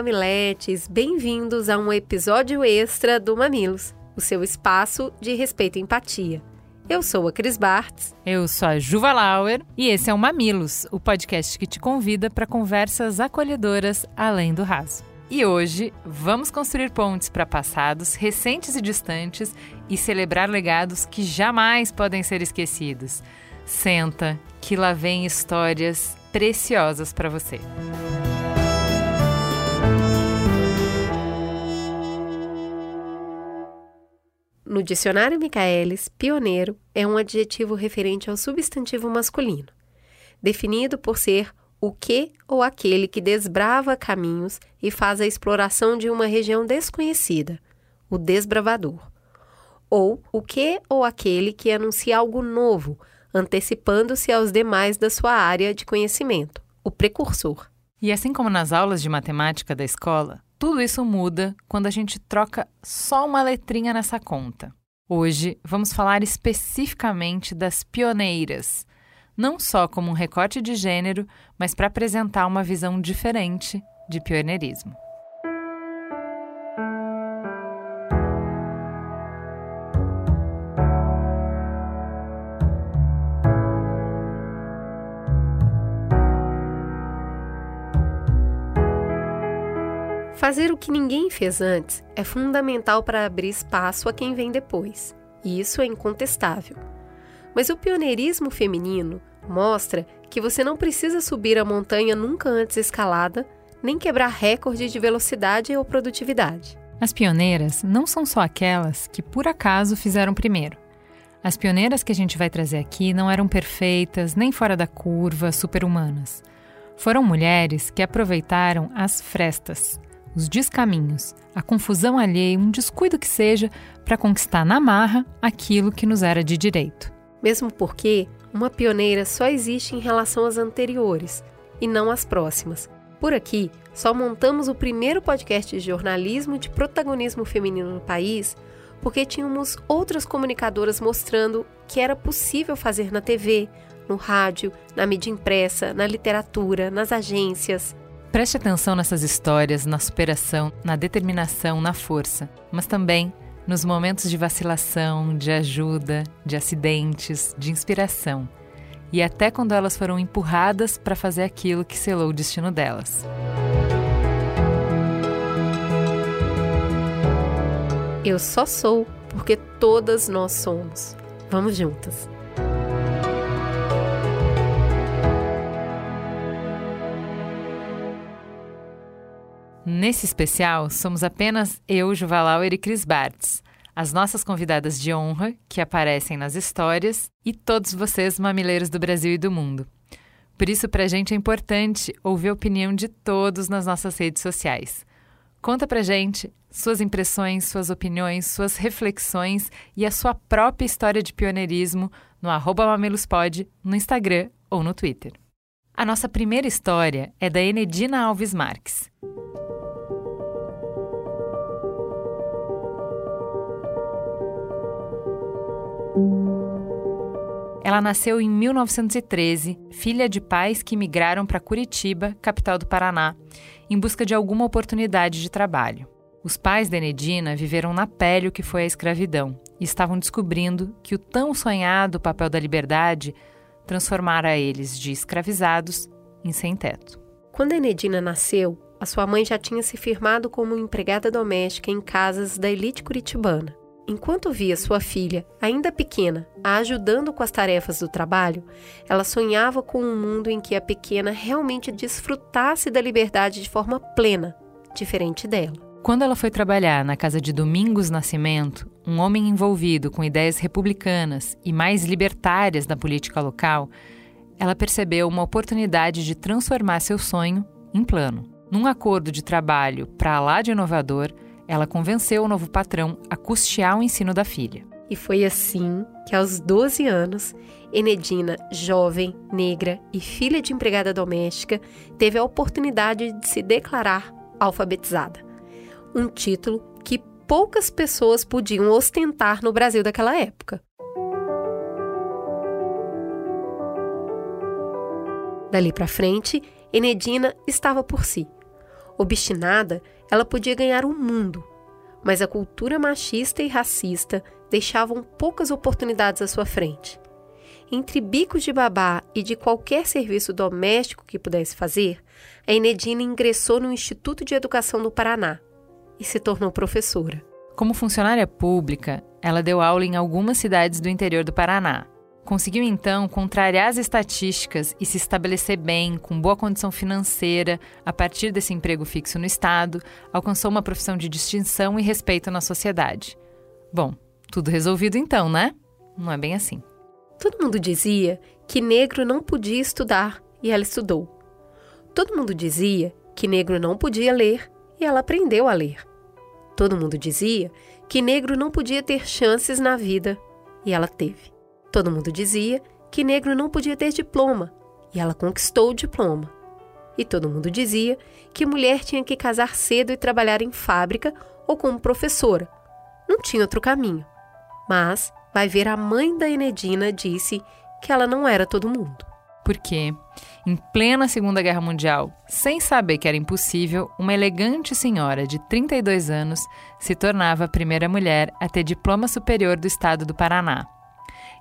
mamiletes, bem-vindos a um episódio extra do Mamilos, o seu espaço de respeito e empatia. Eu sou a Cris Bartz. Eu sou a Juva Lauer e esse é o Mamilos, o podcast que te convida para conversas acolhedoras além do raso. E hoje vamos construir pontes para passados recentes e distantes e celebrar legados que jamais podem ser esquecidos. Senta, que lá vem histórias preciosas para você. No dicionário Michaelis, pioneiro é um adjetivo referente ao substantivo masculino, definido por ser o que ou aquele que desbrava caminhos e faz a exploração de uma região desconhecida, o desbravador. Ou o que ou aquele que anuncia algo novo, antecipando-se aos demais da sua área de conhecimento, o precursor. E assim como nas aulas de matemática da escola, tudo isso muda quando a gente troca só uma letrinha nessa conta. Hoje vamos falar especificamente das pioneiras, não só como um recorte de gênero, mas para apresentar uma visão diferente de pioneirismo. Fazer o que ninguém fez antes é fundamental para abrir espaço a quem vem depois, e isso é incontestável. Mas o pioneirismo feminino mostra que você não precisa subir a montanha nunca antes escalada, nem quebrar recorde de velocidade ou produtividade. As pioneiras não são só aquelas que por acaso fizeram primeiro. As pioneiras que a gente vai trazer aqui não eram perfeitas, nem fora da curva, super-humanas. Foram mulheres que aproveitaram as frestas, os descaminhos, a confusão alheia, um descuido que seja, para conquistar na marra aquilo que nos era de direito. Mesmo porque uma pioneira só existe em relação às anteriores e não às próximas. Por aqui, só montamos o primeiro podcast de jornalismo de protagonismo feminino no país porque tínhamos outras comunicadoras mostrando que era possível fazer na TV, no rádio, na mídia impressa, na literatura, nas agências. Preste atenção nessas histórias, na superação, na determinação, na força, mas também nos momentos de vacilação, de ajuda, de acidentes, de inspiração. E até quando elas foram empurradas para fazer aquilo que selou o destino delas. Eu só sou porque todas nós somos. Vamos juntas. Nesse especial, somos apenas eu, Juvalauer e Cris Bartz, as nossas convidadas de honra, que aparecem nas histórias, e todos vocês, mamileiros do Brasil e do mundo. Por isso, para a gente é importante ouvir a opinião de todos nas nossas redes sociais. Conta pra gente suas impressões, suas opiniões, suas reflexões e a sua própria história de pioneirismo no arroba no Instagram ou no Twitter. A nossa primeira história é da Enedina Alves Marques. Ela nasceu em 1913, filha de pais que migraram para Curitiba, capital do Paraná, em busca de alguma oportunidade de trabalho. Os pais da Enedina viveram na pele o que foi a escravidão e estavam descobrindo que o tão sonhado papel da liberdade transformara eles de escravizados em sem-teto. Quando a Enedina nasceu, a sua mãe já tinha se firmado como empregada doméstica em casas da elite curitibana. Enquanto via sua filha, ainda pequena, a ajudando com as tarefas do trabalho, ela sonhava com um mundo em que a pequena realmente desfrutasse da liberdade de forma plena, diferente dela. Quando ela foi trabalhar na casa de Domingos Nascimento, um homem envolvido com ideias republicanas e mais libertárias da política local, ela percebeu uma oportunidade de transformar seu sonho em plano. Num acordo de trabalho para lá de inovador, ela convenceu o novo patrão a custear o ensino da filha. E foi assim que, aos 12 anos, Enedina, jovem, negra e filha de empregada doméstica, teve a oportunidade de se declarar alfabetizada. Um título que poucas pessoas podiam ostentar no Brasil daquela época. Dali para frente, Enedina estava por si. Obstinada, ela podia ganhar o mundo, mas a cultura machista e racista deixavam poucas oportunidades à sua frente. Entre bicos de babá e de qualquer serviço doméstico que pudesse fazer, a Enedina ingressou no Instituto de Educação do Paraná e se tornou professora. Como funcionária pública, ela deu aula em algumas cidades do interior do Paraná. Conseguiu então contrariar as estatísticas e se estabelecer bem, com boa condição financeira, a partir desse emprego fixo no Estado, alcançou uma profissão de distinção e respeito na sociedade. Bom, tudo resolvido então, né? Não é bem assim. Todo mundo dizia que negro não podia estudar e ela estudou. Todo mundo dizia que negro não podia ler e ela aprendeu a ler. Todo mundo dizia que negro não podia ter chances na vida e ela teve. Todo mundo dizia que negro não podia ter diploma e ela conquistou o diploma. E todo mundo dizia que mulher tinha que casar cedo e trabalhar em fábrica ou como professora. Não tinha outro caminho. Mas, vai ver, a mãe da Enedina disse que ela não era todo mundo. Porque, em plena Segunda Guerra Mundial, sem saber que era impossível, uma elegante senhora de 32 anos se tornava a primeira mulher a ter diploma superior do estado do Paraná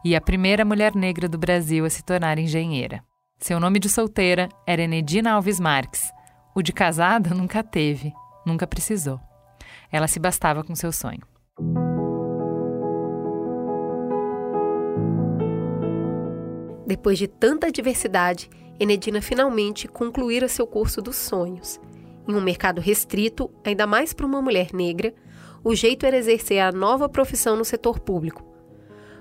e a primeira mulher negra do Brasil a se tornar engenheira. Seu nome de solteira era Enedina Alves Marques. O de casada nunca teve, nunca precisou. Ela se bastava com seu sonho. Depois de tanta diversidade, Enedina finalmente concluíra seu curso dos sonhos. Em um mercado restrito, ainda mais para uma mulher negra, o jeito era exercer a nova profissão no setor público,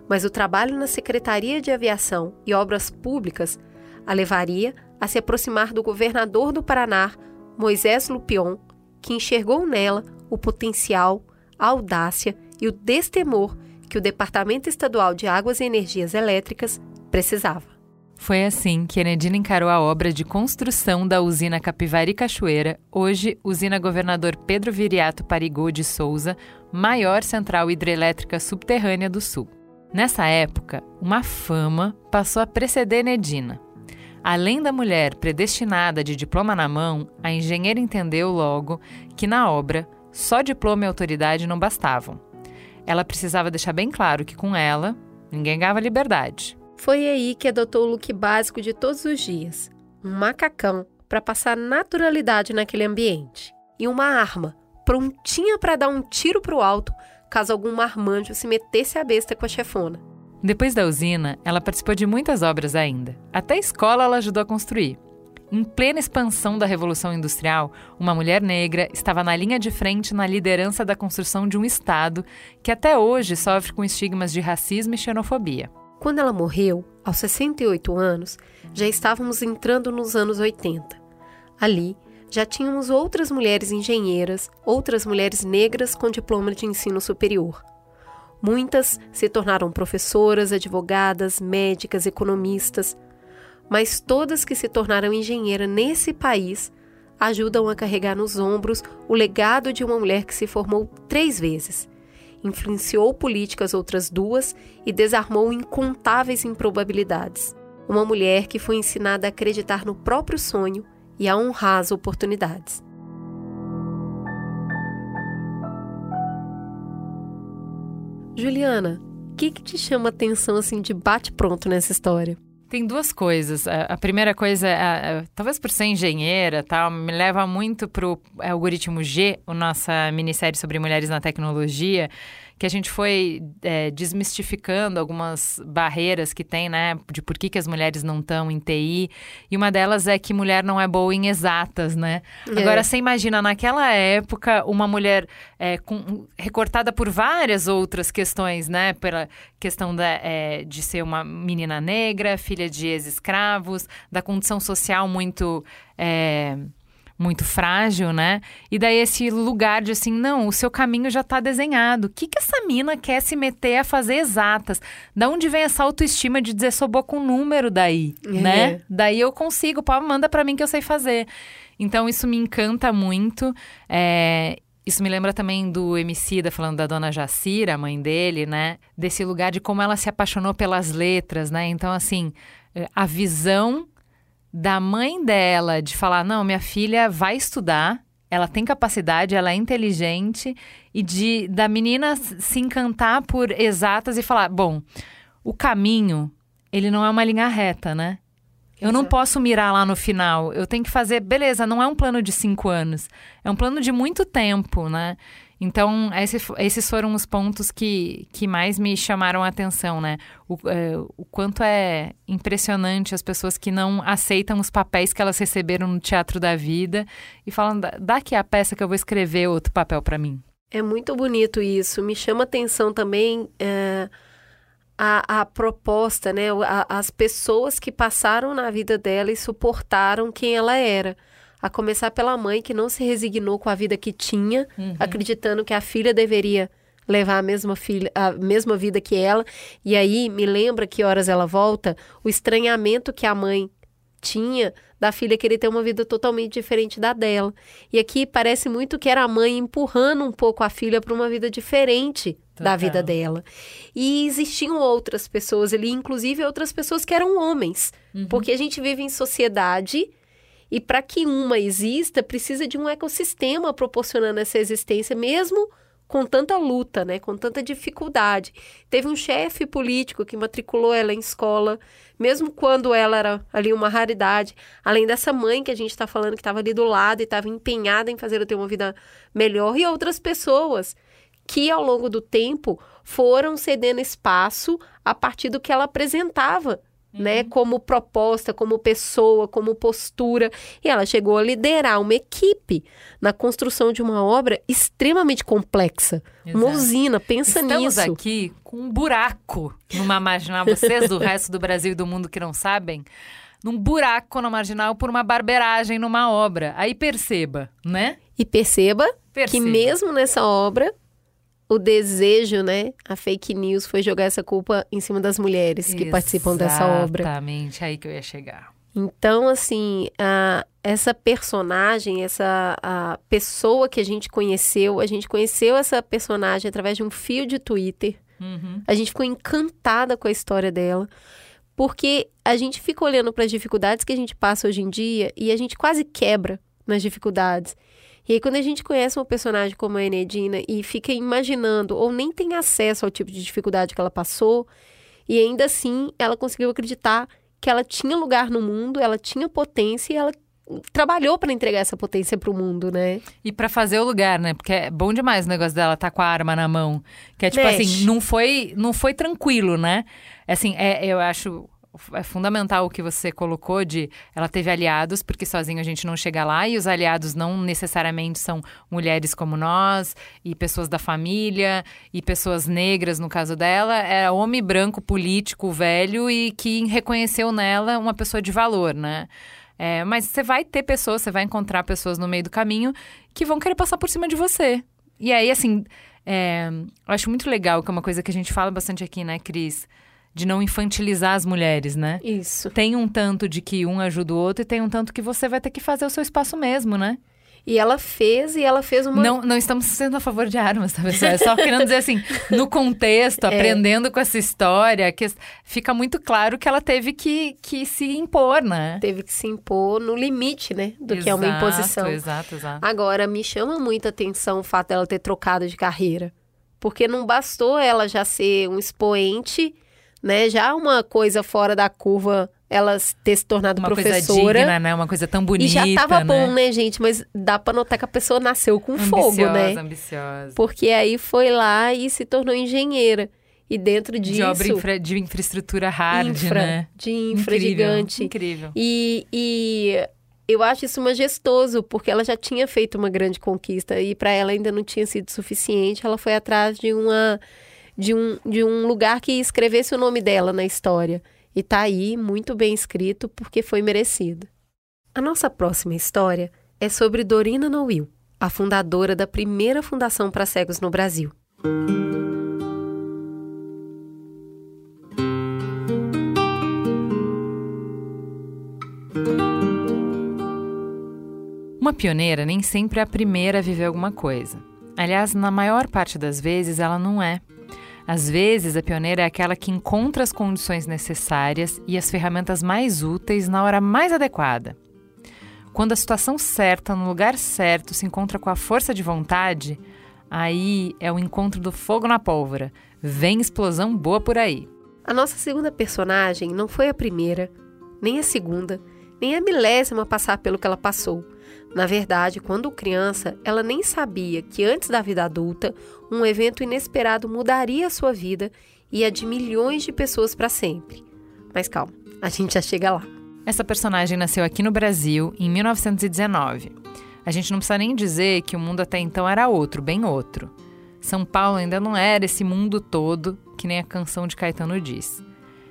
mas o trabalho na Secretaria de Aviação e Obras Públicas a levaria a se aproximar do governador do Paraná, Moisés Lupion, que enxergou nela o potencial, a audácia e o destemor que o Departamento Estadual de Águas e Energias Elétricas precisava. Foi assim que Enedina encarou a obra de construção da usina Capivari Cachoeira, hoje usina Governador Pedro Viriato Parigô de Souza, maior central hidrelétrica subterrânea do Sul. Nessa época, uma fama passou a preceder Nedina. Além da mulher predestinada de diploma na mão, a engenheira entendeu logo que na obra só diploma e autoridade não bastavam. Ela precisava deixar bem claro que com ela ninguém ganhava liberdade. Foi aí que adotou o look básico de todos os dias: um macacão para passar naturalidade naquele ambiente e uma arma prontinha para dar um tiro para o alto caso algum marmanjo se metesse a besta com a chefona. Depois da usina, ela participou de muitas obras ainda. Até a escola ela ajudou a construir. Em plena expansão da Revolução Industrial, uma mulher negra estava na linha de frente na liderança da construção de um Estado que até hoje sofre com estigmas de racismo e xenofobia. Quando ela morreu, aos 68 anos, já estávamos entrando nos anos 80. Ali, já tínhamos outras mulheres engenheiras, outras mulheres negras com diploma de ensino superior. Muitas se tornaram professoras, advogadas, médicas, economistas, mas todas que se tornaram engenheira nesse país ajudam a carregar nos ombros o legado de uma mulher que se formou três vezes, influenciou políticas outras duas e desarmou incontáveis improbabilidades. Uma mulher que foi ensinada a acreditar no próprio sonho e a honrar as oportunidades. Juliana, o que, que te chama atenção assim de bate-pronto nessa história? Tem duas coisas. A, primeira coisa, é, talvez por ser engenheira, tal, me leva muito para o algoritmo G, a nossa minissérie sobre mulheres na tecnologia, que a gente foi é, desmistificando algumas barreiras que tem, né, de por que, que as mulheres não estão em TI. E uma delas é que mulher não é boa em exatas, né? É. Agora, você imagina, naquela época, uma mulher é, com, recortada por várias outras questões, né? Pela questão da, é, de ser uma menina negra, filha de ex-escravos, da condição social muito. É, muito frágil, né? E daí esse lugar de assim, não, o seu caminho já está desenhado. O que que essa mina quer se meter a fazer exatas? Da onde vem essa autoestima de dizer sou boa com número daí, É. né? Daí eu consigo, pô, manda para mim que eu sei fazer. Então isso me encanta muito. É, isso me lembra também do Emicida falando da dona Jacira, a mãe dele, né? Desse lugar de como ela se apaixonou pelas letras, né? Então, assim, eh, a visão da mãe dela de falar: não, minha filha vai estudar, ela tem capacidade, ela é inteligente, e de da menina se encantar por exatas e falar: bom, o caminho, ele não é uma linha reta, né? Eu não posso mirar lá no final. Eu tenho que fazer, beleza, não é um plano de cinco anos. É um plano de muito tempo, né? Então, esse esses foram os pontos que, que mais me chamaram a atenção, né? O, é, o quanto é impressionante as pessoas que não aceitam os papéis que elas receberam no teatro da vida e falam, "Dá- aqui a peça que eu vou escrever outro papel para mim. É muito bonito isso. Me chama atenção também é, a, a proposta, né? A- as pessoas que passaram na vida dela e suportaram quem ela era. A começar pela mãe que não se resignou com a vida que tinha, acreditando que a filha deveria levar a mesma filha, a mesma vida que ela. E aí me lembra que horas ela volta, o estranhamento que a mãe tinha da filha querer ter uma vida totalmente diferente da dela. E aqui parece muito que era a mãe empurrando um pouco a filha para uma vida diferente da Total. vida dela. E existiam outras pessoas ali, inclusive outras pessoas que eram homens, porque a gente vive em sociedade e para que uma exista, precisa de um ecossistema proporcionando essa existência, mesmo com tanta luta, né, com tanta dificuldade. Teve um chefe político que matriculou ela em escola, mesmo quando ela era ali uma raridade. Além dessa mãe que a gente está falando que estava ali do lado e estava empenhada em fazer ela ter uma vida melhor, e outras pessoas que ao longo do tempo foram cedendo espaço a partir do que ela apresentava, né, como proposta, como pessoa, como postura, e ela chegou a liderar uma equipe na construção de uma obra extremamente complexa, uma Exato. usina, pensa Estamos nisso. aqui com um buraco numa marginal. Vocês do resto do Brasil e do mundo que não sabem, num buraco na marginal por uma barbeiragem numa obra. Aí perceba, né? E perceba, Perceba. que mesmo nessa obra o desejo, né, a fake news foi jogar essa culpa em cima das mulheres que participam dessa obra. Exatamente, aí que eu ia chegar. Então, assim, a- essa personagem, essa a pessoa que a gente conheceu, a gente conheceu essa personagem através de um fio de Twitter. Uhum. A gente ficou encantada com a história dela, porque a gente fica olhando para as dificuldades que a gente passa hoje em dia e a gente quase quebra nas dificuldades. E aí, quando a gente conhece uma personagem como a Enedina e fica imaginando, ou nem tem acesso ao tipo de dificuldade que ela passou, e ainda assim ela conseguiu acreditar que ela tinha lugar no mundo, ela tinha potência e ela trabalhou para entregar essa potência para o mundo, né? E pra fazer o lugar, né? Porque é bom demais o negócio dela tá com a arma na mão. Que é tipo Mexe. assim, não foi, não foi tranquilo, né? Assim, é, eu acho é fundamental o que você colocou de ela teve aliados, porque sozinho a gente não chega lá, e os aliados não necessariamente são mulheres como nós, e pessoas da família, e pessoas negras, no caso dela, era homem branco, político, velho, e que reconheceu nela uma pessoa de valor, né? É, mas você vai ter pessoas, você vai encontrar pessoas no meio do caminho que vão querer passar por cima de você. E aí, assim, é, eu acho muito legal, que é uma coisa que a gente fala bastante aqui, né, Cris? De não infantilizar as mulheres, né? Isso. Tem um tanto de que um ajuda o outro e tem um tanto que você vai ter que fazer o seu espaço mesmo, né? E ela fez, e ela fez uma. Não, não estamos sendo a favor de armas, tá, pessoal? É só querendo dizer assim, no contexto, aprendendo com essa história, que fica muito claro que ela teve que, que se impor, né? Teve que se impor no limite, né? Do que é uma Exato, imposição. Exato, exato. Agora, me chama muita atenção o fato dela ter trocado de carreira. Porque não bastou ela já ser um expoente, né? Já uma coisa fora da curva, ela ter se tornado Uma professora. coisa digna, né? Uma coisa tão bonita, e já tava né? bom, né, gente? Mas dá pra notar que a pessoa nasceu com fogo, ambiciosa, né? ambiciosa. Porque aí foi lá e se tornou engenheira. E dentro disso. De obra infra- de infraestrutura hard, infra, né? De infra Incrível, gigante. Incrível. E, e eu acho isso majestoso, porque ela já tinha feito uma grande conquista e para ela ainda não tinha sido suficiente. Ela foi atrás de uma de um, de um lugar que escrevesse o nome dela na história. E tá aí, muito bem escrito, porque foi merecido. A nossa próxima história é sobre Dorina Noil, a fundadora da primeira fundação para cegos no Brasil. Uma pioneira nem sempre é a primeira a viver alguma coisa. Aliás, na maior parte das vezes ela não é. Às vezes, a pioneira é aquela que encontra as condições necessárias e as ferramentas mais úteis na hora mais adequada. Quando a situação certa, no lugar certo, se encontra com a força de vontade, aí é o encontro do fogo na pólvora. Vem explosão boa por aí. A nossa segunda personagem não foi a primeira, nem a segunda, nem a milésima a passar pelo que ela passou na verdade, quando criança, ela nem sabia que antes da vida adulta, um evento inesperado mudaria a sua vida e a de milhões de pessoas para sempre. Mas calma, a gente já chega lá. Essa personagem nasceu aqui no Brasil em 1919. A gente não precisa nem dizer que o mundo até então era outro, bem outro. São Paulo ainda não era esse mundo todo, que nem a canção de Caetano diz.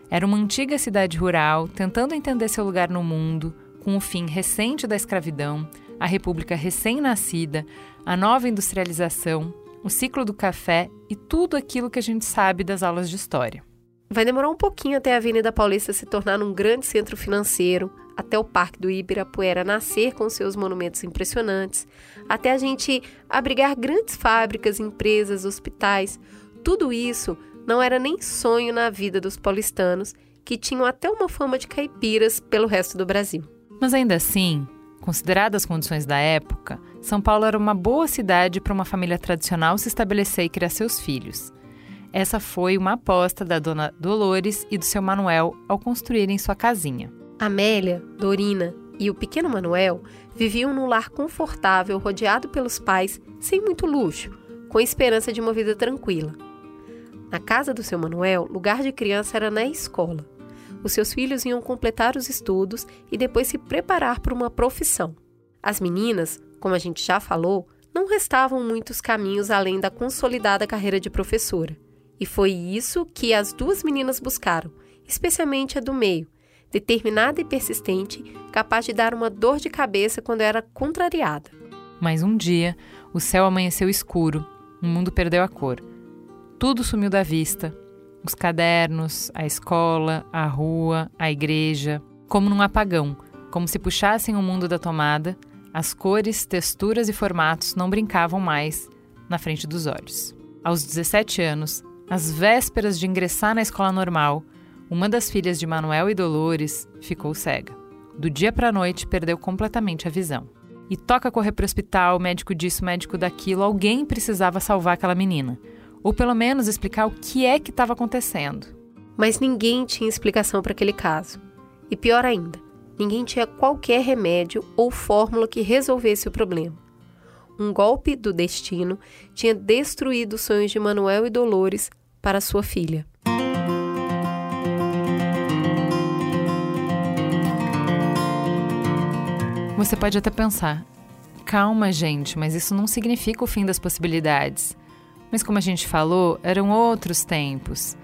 Era uma antiga cidade rural, tentando entender seu lugar no mundo, com o fim recente da escravidão, a república recém-nascida, a nova industrialização, o ciclo do café e tudo aquilo que a gente sabe das aulas de história. Vai demorar um pouquinho até a Avenida Paulista se tornar um grande centro financeiro, até o Parque do Ibirapuera nascer com seus monumentos impressionantes, até a gente abrigar grandes fábricas, empresas, hospitais. Tudo isso não era nem sonho na vida dos paulistanos, que tinham até uma fama de caipiras pelo resto do Brasil. Mas ainda assim, Consideradas as condições da época, São Paulo era uma boa cidade para uma família tradicional se estabelecer e criar seus filhos. Essa foi uma aposta da dona Dolores e do seu Manuel ao construírem sua casinha. Amélia, Dorina e o pequeno Manuel viviam num lar confortável rodeado pelos pais, sem muito luxo, com esperança de uma vida tranquila. Na casa do seu Manuel, lugar de criança era na escola os seus filhos iam completar os estudos e depois se preparar para uma profissão. As meninas, como a gente já falou, não restavam muitos caminhos além da consolidada carreira de professora. E foi isso que as duas meninas buscaram, especialmente a do meio, determinada e persistente, capaz de dar uma dor de cabeça quando era contrariada. Mas um dia, o céu amanheceu escuro, o mundo perdeu a cor. Tudo sumiu da vista, os cadernos, a escola, a rua, a igreja, como num apagão, como se puxassem o mundo da tomada, as cores, texturas e formatos não brincavam mais na frente dos olhos. Aos 17 anos, às vésperas de ingressar na escola normal, uma das filhas de Manuel e Dolores ficou cega. Do dia para a noite, perdeu completamente a visão. E toca correr para o hospital, médico disso, médico daquilo, alguém precisava salvar aquela menina ou pelo menos explicar o que é que estava acontecendo. Mas ninguém tinha explicação para aquele caso. E pior ainda, ninguém tinha qualquer remédio ou fórmula que resolvesse o problema. Um golpe do destino tinha destruído os sonhos de Manuel e Dolores para sua filha. Você pode até pensar: calma, gente, mas isso não significa o fim das possibilidades. Mas como a gente falou, eram outros tempos.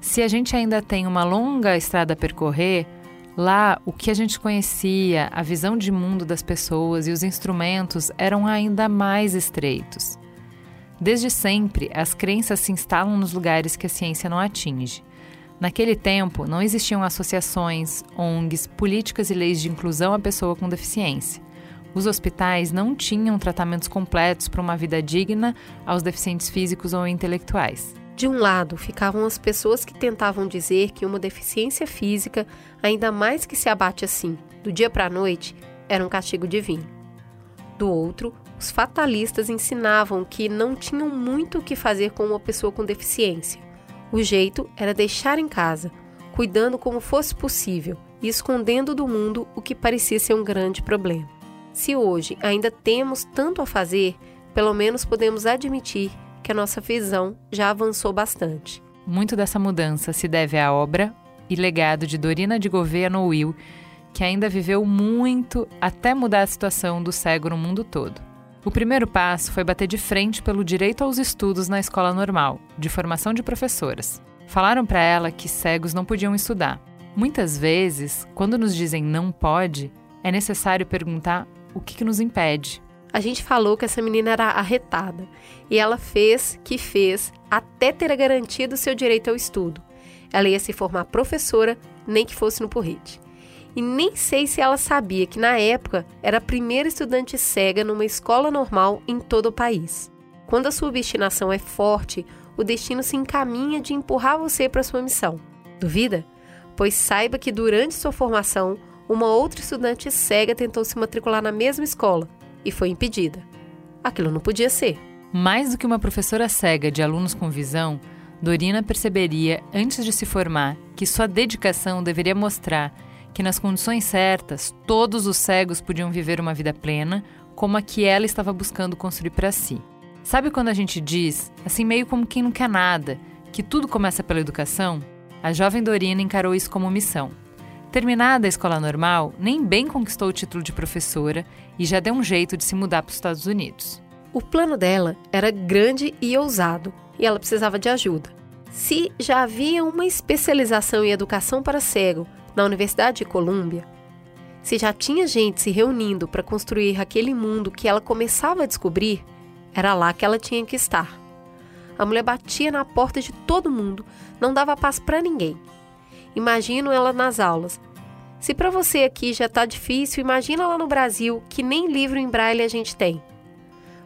Se a gente ainda tem uma longa estrada a percorrer, lá o que a gente conhecia, a visão de mundo das pessoas e os instrumentos eram ainda mais estreitos. Desde sempre, as crenças se instalam nos lugares que a ciência não atinge. Naquele tempo, não existiam associações, ONGs, políticas e leis de inclusão à pessoa com deficiência. Os hospitais não tinham tratamentos completos para uma vida digna aos deficientes físicos ou intelectuais. De um lado, ficavam as pessoas que tentavam dizer que uma deficiência física, ainda mais que se abate assim, do dia para a noite, era um castigo divino. Do outro, os fatalistas ensinavam que não tinham muito o que fazer com uma pessoa com deficiência. O jeito era deixar em casa, cuidando como fosse possível e escondendo do mundo o que parecia ser um grande problema. Se hoje ainda temos tanto a fazer, pelo menos podemos admitir que a nossa visão já avançou bastante. Muito dessa mudança se deve à obra e legado de Dorina de Gouveia Will, que ainda viveu muito até mudar a situação do cego no mundo todo. O primeiro passo foi bater de frente pelo direito aos estudos na escola normal, de formação de professoras. Falaram para ela que cegos não podiam estudar. Muitas vezes, quando nos dizem não pode, é necessário perguntar o que, que nos impede. A gente falou que essa menina era arretada e ela fez que fez até ter garantido seu direito ao estudo. Ela ia se formar professora, nem que fosse no porrete. E nem sei se ela sabia que na época era a primeira estudante cega numa escola normal em todo o país. Quando a sua obstinação é forte, o destino se encaminha de empurrar você para sua missão. Duvida? Pois saiba que durante sua formação, uma outra estudante cega tentou se matricular na mesma escola e foi impedida. Aquilo não podia ser. Mais do que uma professora cega de alunos com visão, Dorina perceberia, antes de se formar, que sua dedicação deveria mostrar que, nas condições certas, todos os cegos podiam viver uma vida plena, como a que ela estava buscando construir para si. Sabe quando a gente diz, assim meio como quem não quer nada, que tudo começa pela educação? A jovem Dorina encarou isso como missão. Terminada a escola normal, nem bem conquistou o título de professora e já deu um jeito de se mudar para os Estados Unidos. O plano dela era grande e ousado e ela precisava de ajuda. Se já havia uma especialização em educação para cego na Universidade de Colômbia, se já tinha gente se reunindo para construir aquele mundo que ela começava a descobrir, era lá que ela tinha que estar. A mulher batia na porta de todo mundo, não dava paz para ninguém. Imagino ela nas aulas. Se para você aqui já está difícil, imagina lá no Brasil, que nem livro em braille a gente tem.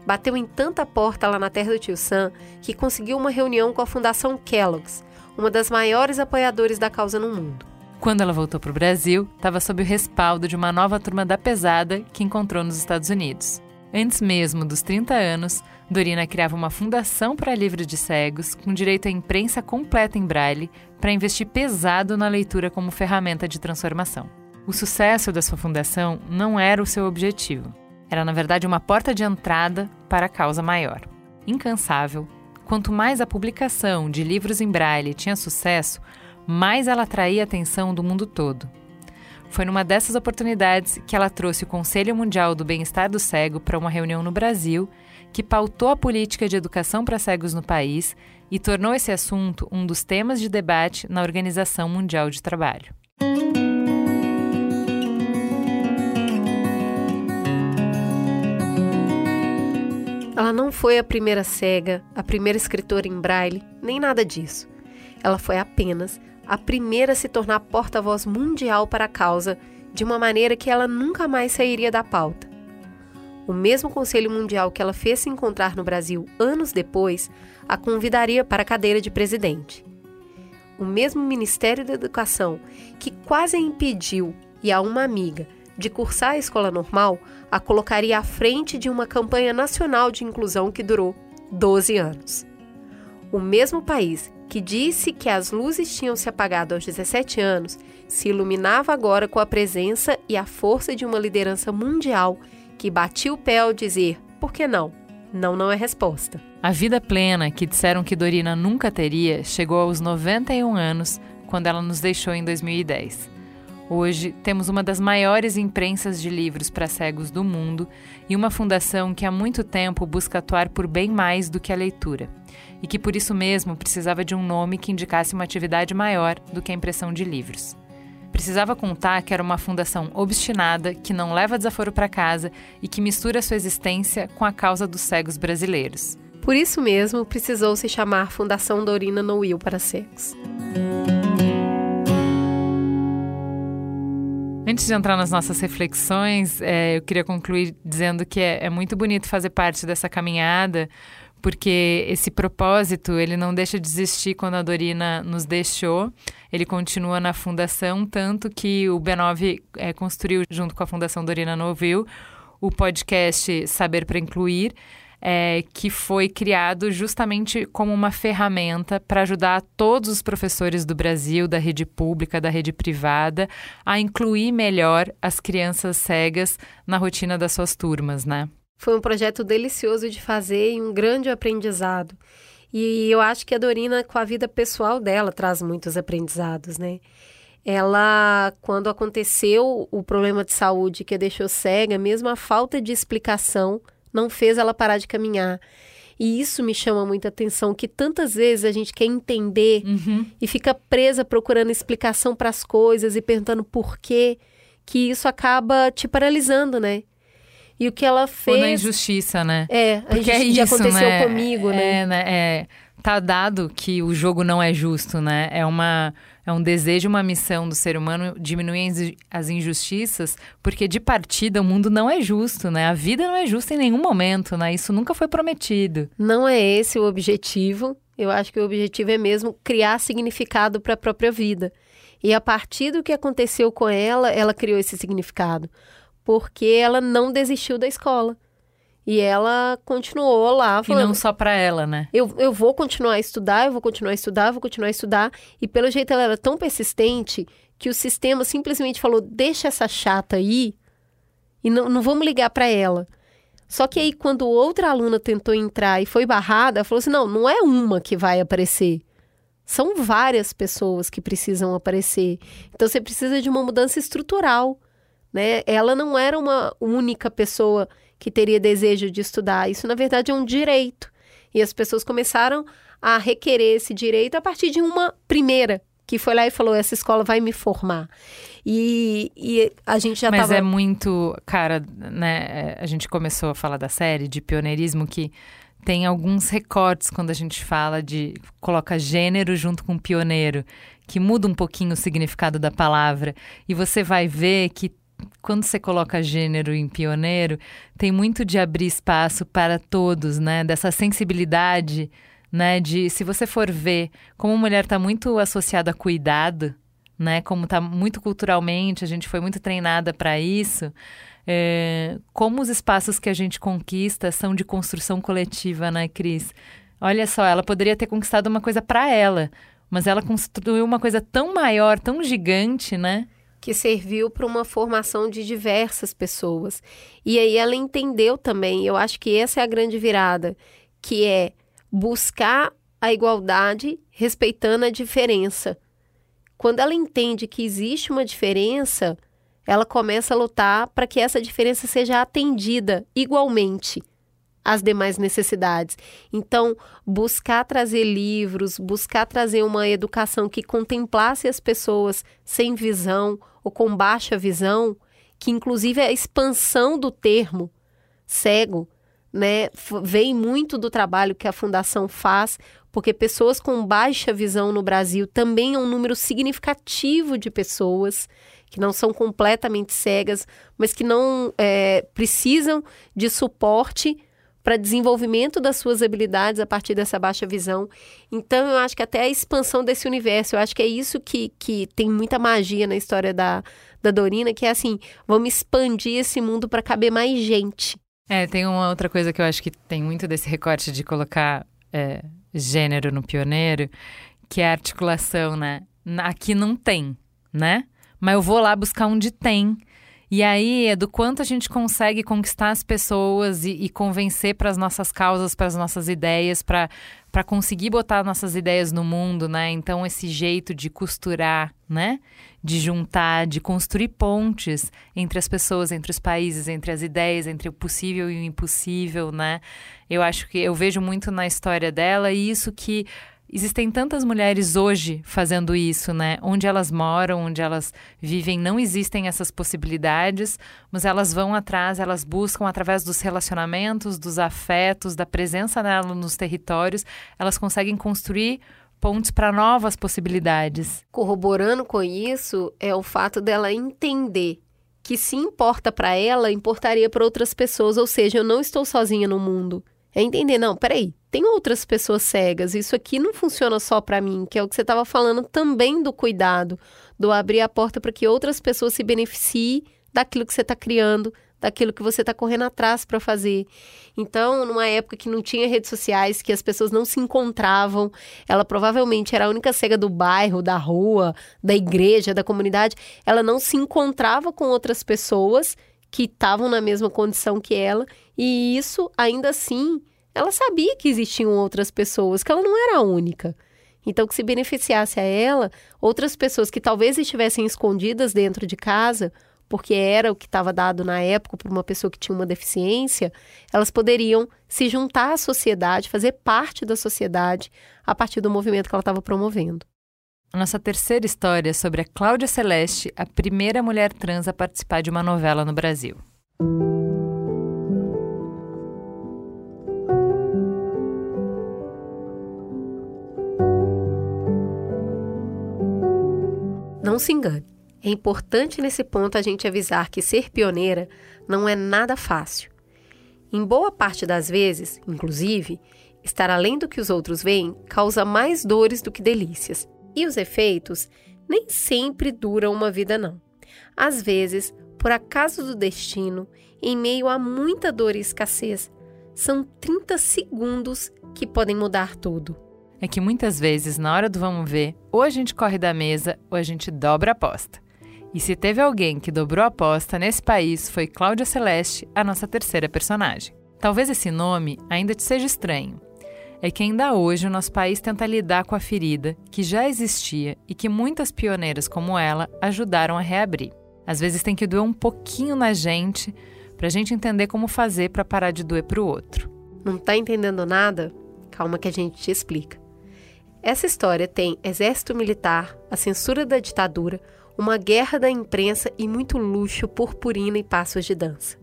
Bateu em tanta porta lá na terra do tio Sam que conseguiu uma reunião com a Fundação Kellogg's, uma das maiores apoiadores da causa no mundo. Quando ela voltou para o Brasil, estava sob o respaldo de uma nova turma da pesada que encontrou nos Estados Unidos. Antes mesmo dos 30 anos, Dorina criava uma fundação para livros de cegos, com direito à imprensa completa em braille, para investir pesado na leitura como ferramenta de transformação. O sucesso da sua fundação não era o seu objetivo. Era, na verdade, uma porta de entrada para a causa maior. Incansável, quanto mais a publicação de livros em braille tinha sucesso, mais ela atraía a atenção do mundo todo. Foi numa dessas oportunidades que ela trouxe o Conselho Mundial do Bem-Estar do Cego para uma reunião no Brasil, que pautou a política de educação para cegos no país e tornou esse assunto um dos temas de debate na Organização Mundial de Trabalho. Ela não foi a primeira cega, a primeira escritora em braille, nem nada disso. Ela foi apenas a primeira a se tornar porta-voz mundial para a causa, de uma maneira que ela nunca mais sairia da pauta. O mesmo Conselho Mundial que ela fez se encontrar no Brasil anos depois a convidaria para a cadeira de presidente. O mesmo Ministério da Educação que quase a impediu e a uma amiga de cursar a escola normal a colocaria à frente de uma campanha nacional de inclusão que durou 12 anos. O mesmo país que disse que as luzes tinham se apagado aos 17 anos, se iluminava agora com a presença e a força de uma liderança mundial que batia o pé ao dizer: por que não? Não, não é resposta. A vida plena que disseram que Dorina nunca teria chegou aos 91 anos quando ela nos deixou em 2010. Hoje temos uma das maiores imprensas de livros para cegos do mundo e uma fundação que há muito tempo busca atuar por bem mais do que a leitura, e que por isso mesmo precisava de um nome que indicasse uma atividade maior do que a impressão de livros. Precisava contar que era uma fundação obstinada, que não leva desaforo para casa e que mistura sua existência com a causa dos cegos brasileiros. Por isso mesmo, precisou se chamar Fundação Dorina Noil para Cegos. Antes de entrar nas nossas reflexões, é, eu queria concluir dizendo que é, é muito bonito fazer parte dessa caminhada, porque esse propósito ele não deixa de existir quando a Dorina nos deixou. Ele continua na fundação, tanto que o B9 é, construiu, junto com a Fundação Dorina Novil, o podcast Saber para Incluir, é, que foi criado justamente como uma ferramenta para ajudar todos os professores do Brasil, da rede pública, da rede privada, a incluir melhor as crianças cegas na rotina das suas turmas, né? Foi um projeto delicioso de fazer e um grande aprendizado. E eu acho que a Dorina, com a vida pessoal dela, traz muitos aprendizados, né? Ela, quando aconteceu o problema de saúde que a deixou cega, mesmo a falta de explicação não fez ela parar de caminhar. E isso me chama muita atenção, que tantas vezes a gente quer entender uhum. e fica presa procurando explicação para as coisas e perguntando por quê, que isso acaba te paralisando, né? E o que ela fez. Na injustiça, né? É, a Porque é injustiça isso, aconteceu né? comigo, né? É, né? É, tá dado que o jogo não é justo, né? É uma é um desejo, uma missão do ser humano diminuir as injustiças, porque de partida o mundo não é justo, né? A vida não é justa em nenhum momento, né? Isso nunca foi prometido. Não é esse o objetivo. Eu acho que o objetivo é mesmo criar significado para a própria vida. E a partir do que aconteceu com ela, ela criou esse significado. Porque ela não desistiu da escola. E ela continuou lá E falando. não só pra ela, né? Eu, eu vou continuar a estudar, eu vou continuar a estudar, eu vou continuar a estudar. E pelo jeito ela era tão persistente que o sistema simplesmente falou: deixa essa chata aí e não, não vamos ligar para ela. Só que aí, quando outra aluna tentou entrar e foi barrada, ela falou assim: não, não é uma que vai aparecer. São várias pessoas que precisam aparecer. Então você precisa de uma mudança estrutural. Né? Ela não era uma única pessoa que teria desejo de estudar. Isso, na verdade, é um direito. E as pessoas começaram a requerer esse direito a partir de uma primeira, que foi lá e falou: essa escola vai me formar. E, e a gente já Mas estava. é muito, cara, né? é, A gente começou a falar da série de pioneirismo que tem alguns recortes quando a gente fala de coloca gênero junto com pioneiro, que muda um pouquinho o significado da palavra. E você vai ver que quando você coloca gênero em pioneiro, tem muito de abrir espaço para todos, né? Dessa sensibilidade, né? De se você for ver como mulher está muito associada a cuidado, né? Como está muito culturalmente, a gente foi muito treinada para isso. é, como os espaços que a gente conquista são de construção coletiva, né, Cris? Olha só, ela poderia ter conquistado uma coisa para ela, mas ela construiu uma coisa tão maior, tão gigante, né? Que serviu para uma formação de diversas pessoas. E aí ela entendeu também, eu acho que essa é a grande virada, que é buscar a igualdade respeitando a diferença. Quando ela entende que existe uma diferença, ela começa a lutar para que essa diferença seja atendida igualmente às demais necessidades. Então, buscar trazer livros, buscar trazer uma educação que contemplasse as pessoas sem visão ou com baixa visão, que inclusive a expansão do termo cego, né, vem muito do trabalho que a fundação faz, porque pessoas com baixa visão no Brasil também é um número significativo de pessoas que não são completamente cegas, mas que não é, precisam de suporte para desenvolvimento das suas habilidades a partir dessa baixa visão. Então, eu acho que até a expansão desse universo, eu acho que é isso que, que tem muita magia na história da, da Dorina, que é assim, vamos expandir esse mundo para caber mais gente. É, tem uma outra coisa que eu acho que tem muito desse recorte de colocar é, gênero no pioneiro, que é a articulação, né? Aqui não tem, né? Mas eu vou lá buscar onde tem. E aí é do quanto a gente consegue conquistar as pessoas e, e convencer para as nossas causas, para as nossas ideias, para conseguir botar nossas ideias no mundo, né? Então, esse jeito de costurar, né? De juntar, de construir pontes entre as pessoas, entre os países, entre as ideias, entre o possível e o impossível, né? Eu acho que eu vejo muito na história dela e isso que Existem tantas mulheres hoje fazendo isso, né? Onde elas moram, onde elas vivem, não existem essas possibilidades, mas elas vão atrás, elas buscam através dos relacionamentos, dos afetos, da presença dela nos territórios, elas conseguem construir pontes para novas possibilidades. Corroborando com isso é o fato dela entender que se importa para ela, importaria para outras pessoas, ou seja, eu não estou sozinha no mundo. É entender, não, peraí, tem outras pessoas cegas, isso aqui não funciona só para mim, que é o que você estava falando também do cuidado, do abrir a porta para que outras pessoas se beneficiem daquilo que você está criando, daquilo que você está correndo atrás para fazer. Então, numa época que não tinha redes sociais, que as pessoas não se encontravam, ela provavelmente era a única cega do bairro, da rua, da igreja, da comunidade, ela não se encontrava com outras pessoas que estavam na mesma condição que ela, e isso, ainda assim, ela sabia que existiam outras pessoas, que ela não era a única. Então, que se beneficiasse a ela, outras pessoas que talvez estivessem escondidas dentro de casa, porque era o que estava dado na época para uma pessoa que tinha uma deficiência, elas poderiam se juntar à sociedade, fazer parte da sociedade a partir do movimento que ela estava promovendo. A nossa terceira história é sobre a Cláudia Celeste, a primeira mulher trans a participar de uma novela no Brasil. Não se engane. É importante nesse ponto a gente avisar que ser pioneira não é nada fácil. Em boa parte das vezes, inclusive, estar além do que os outros veem causa mais dores do que delícias. E os efeitos nem sempre duram uma vida, não. Às vezes, por acaso do destino, em meio a muita dor e escassez, são 30 segundos que podem mudar tudo. É que muitas vezes, na hora do vamos ver, ou a gente corre da mesa ou a gente dobra a aposta. E se teve alguém que dobrou a aposta nesse país foi Cláudia Celeste, a nossa terceira personagem. Talvez esse nome ainda te seja estranho. É que ainda hoje o nosso país tenta lidar com a ferida que já existia e que muitas pioneiras como ela ajudaram a reabrir. Às vezes tem que doer um pouquinho na gente para a gente entender como fazer para parar de doer para o outro. Não está entendendo nada? Calma que a gente te explica. Essa história tem exército militar, a censura da ditadura, uma guerra da imprensa e muito luxo, purpurina e passos de dança.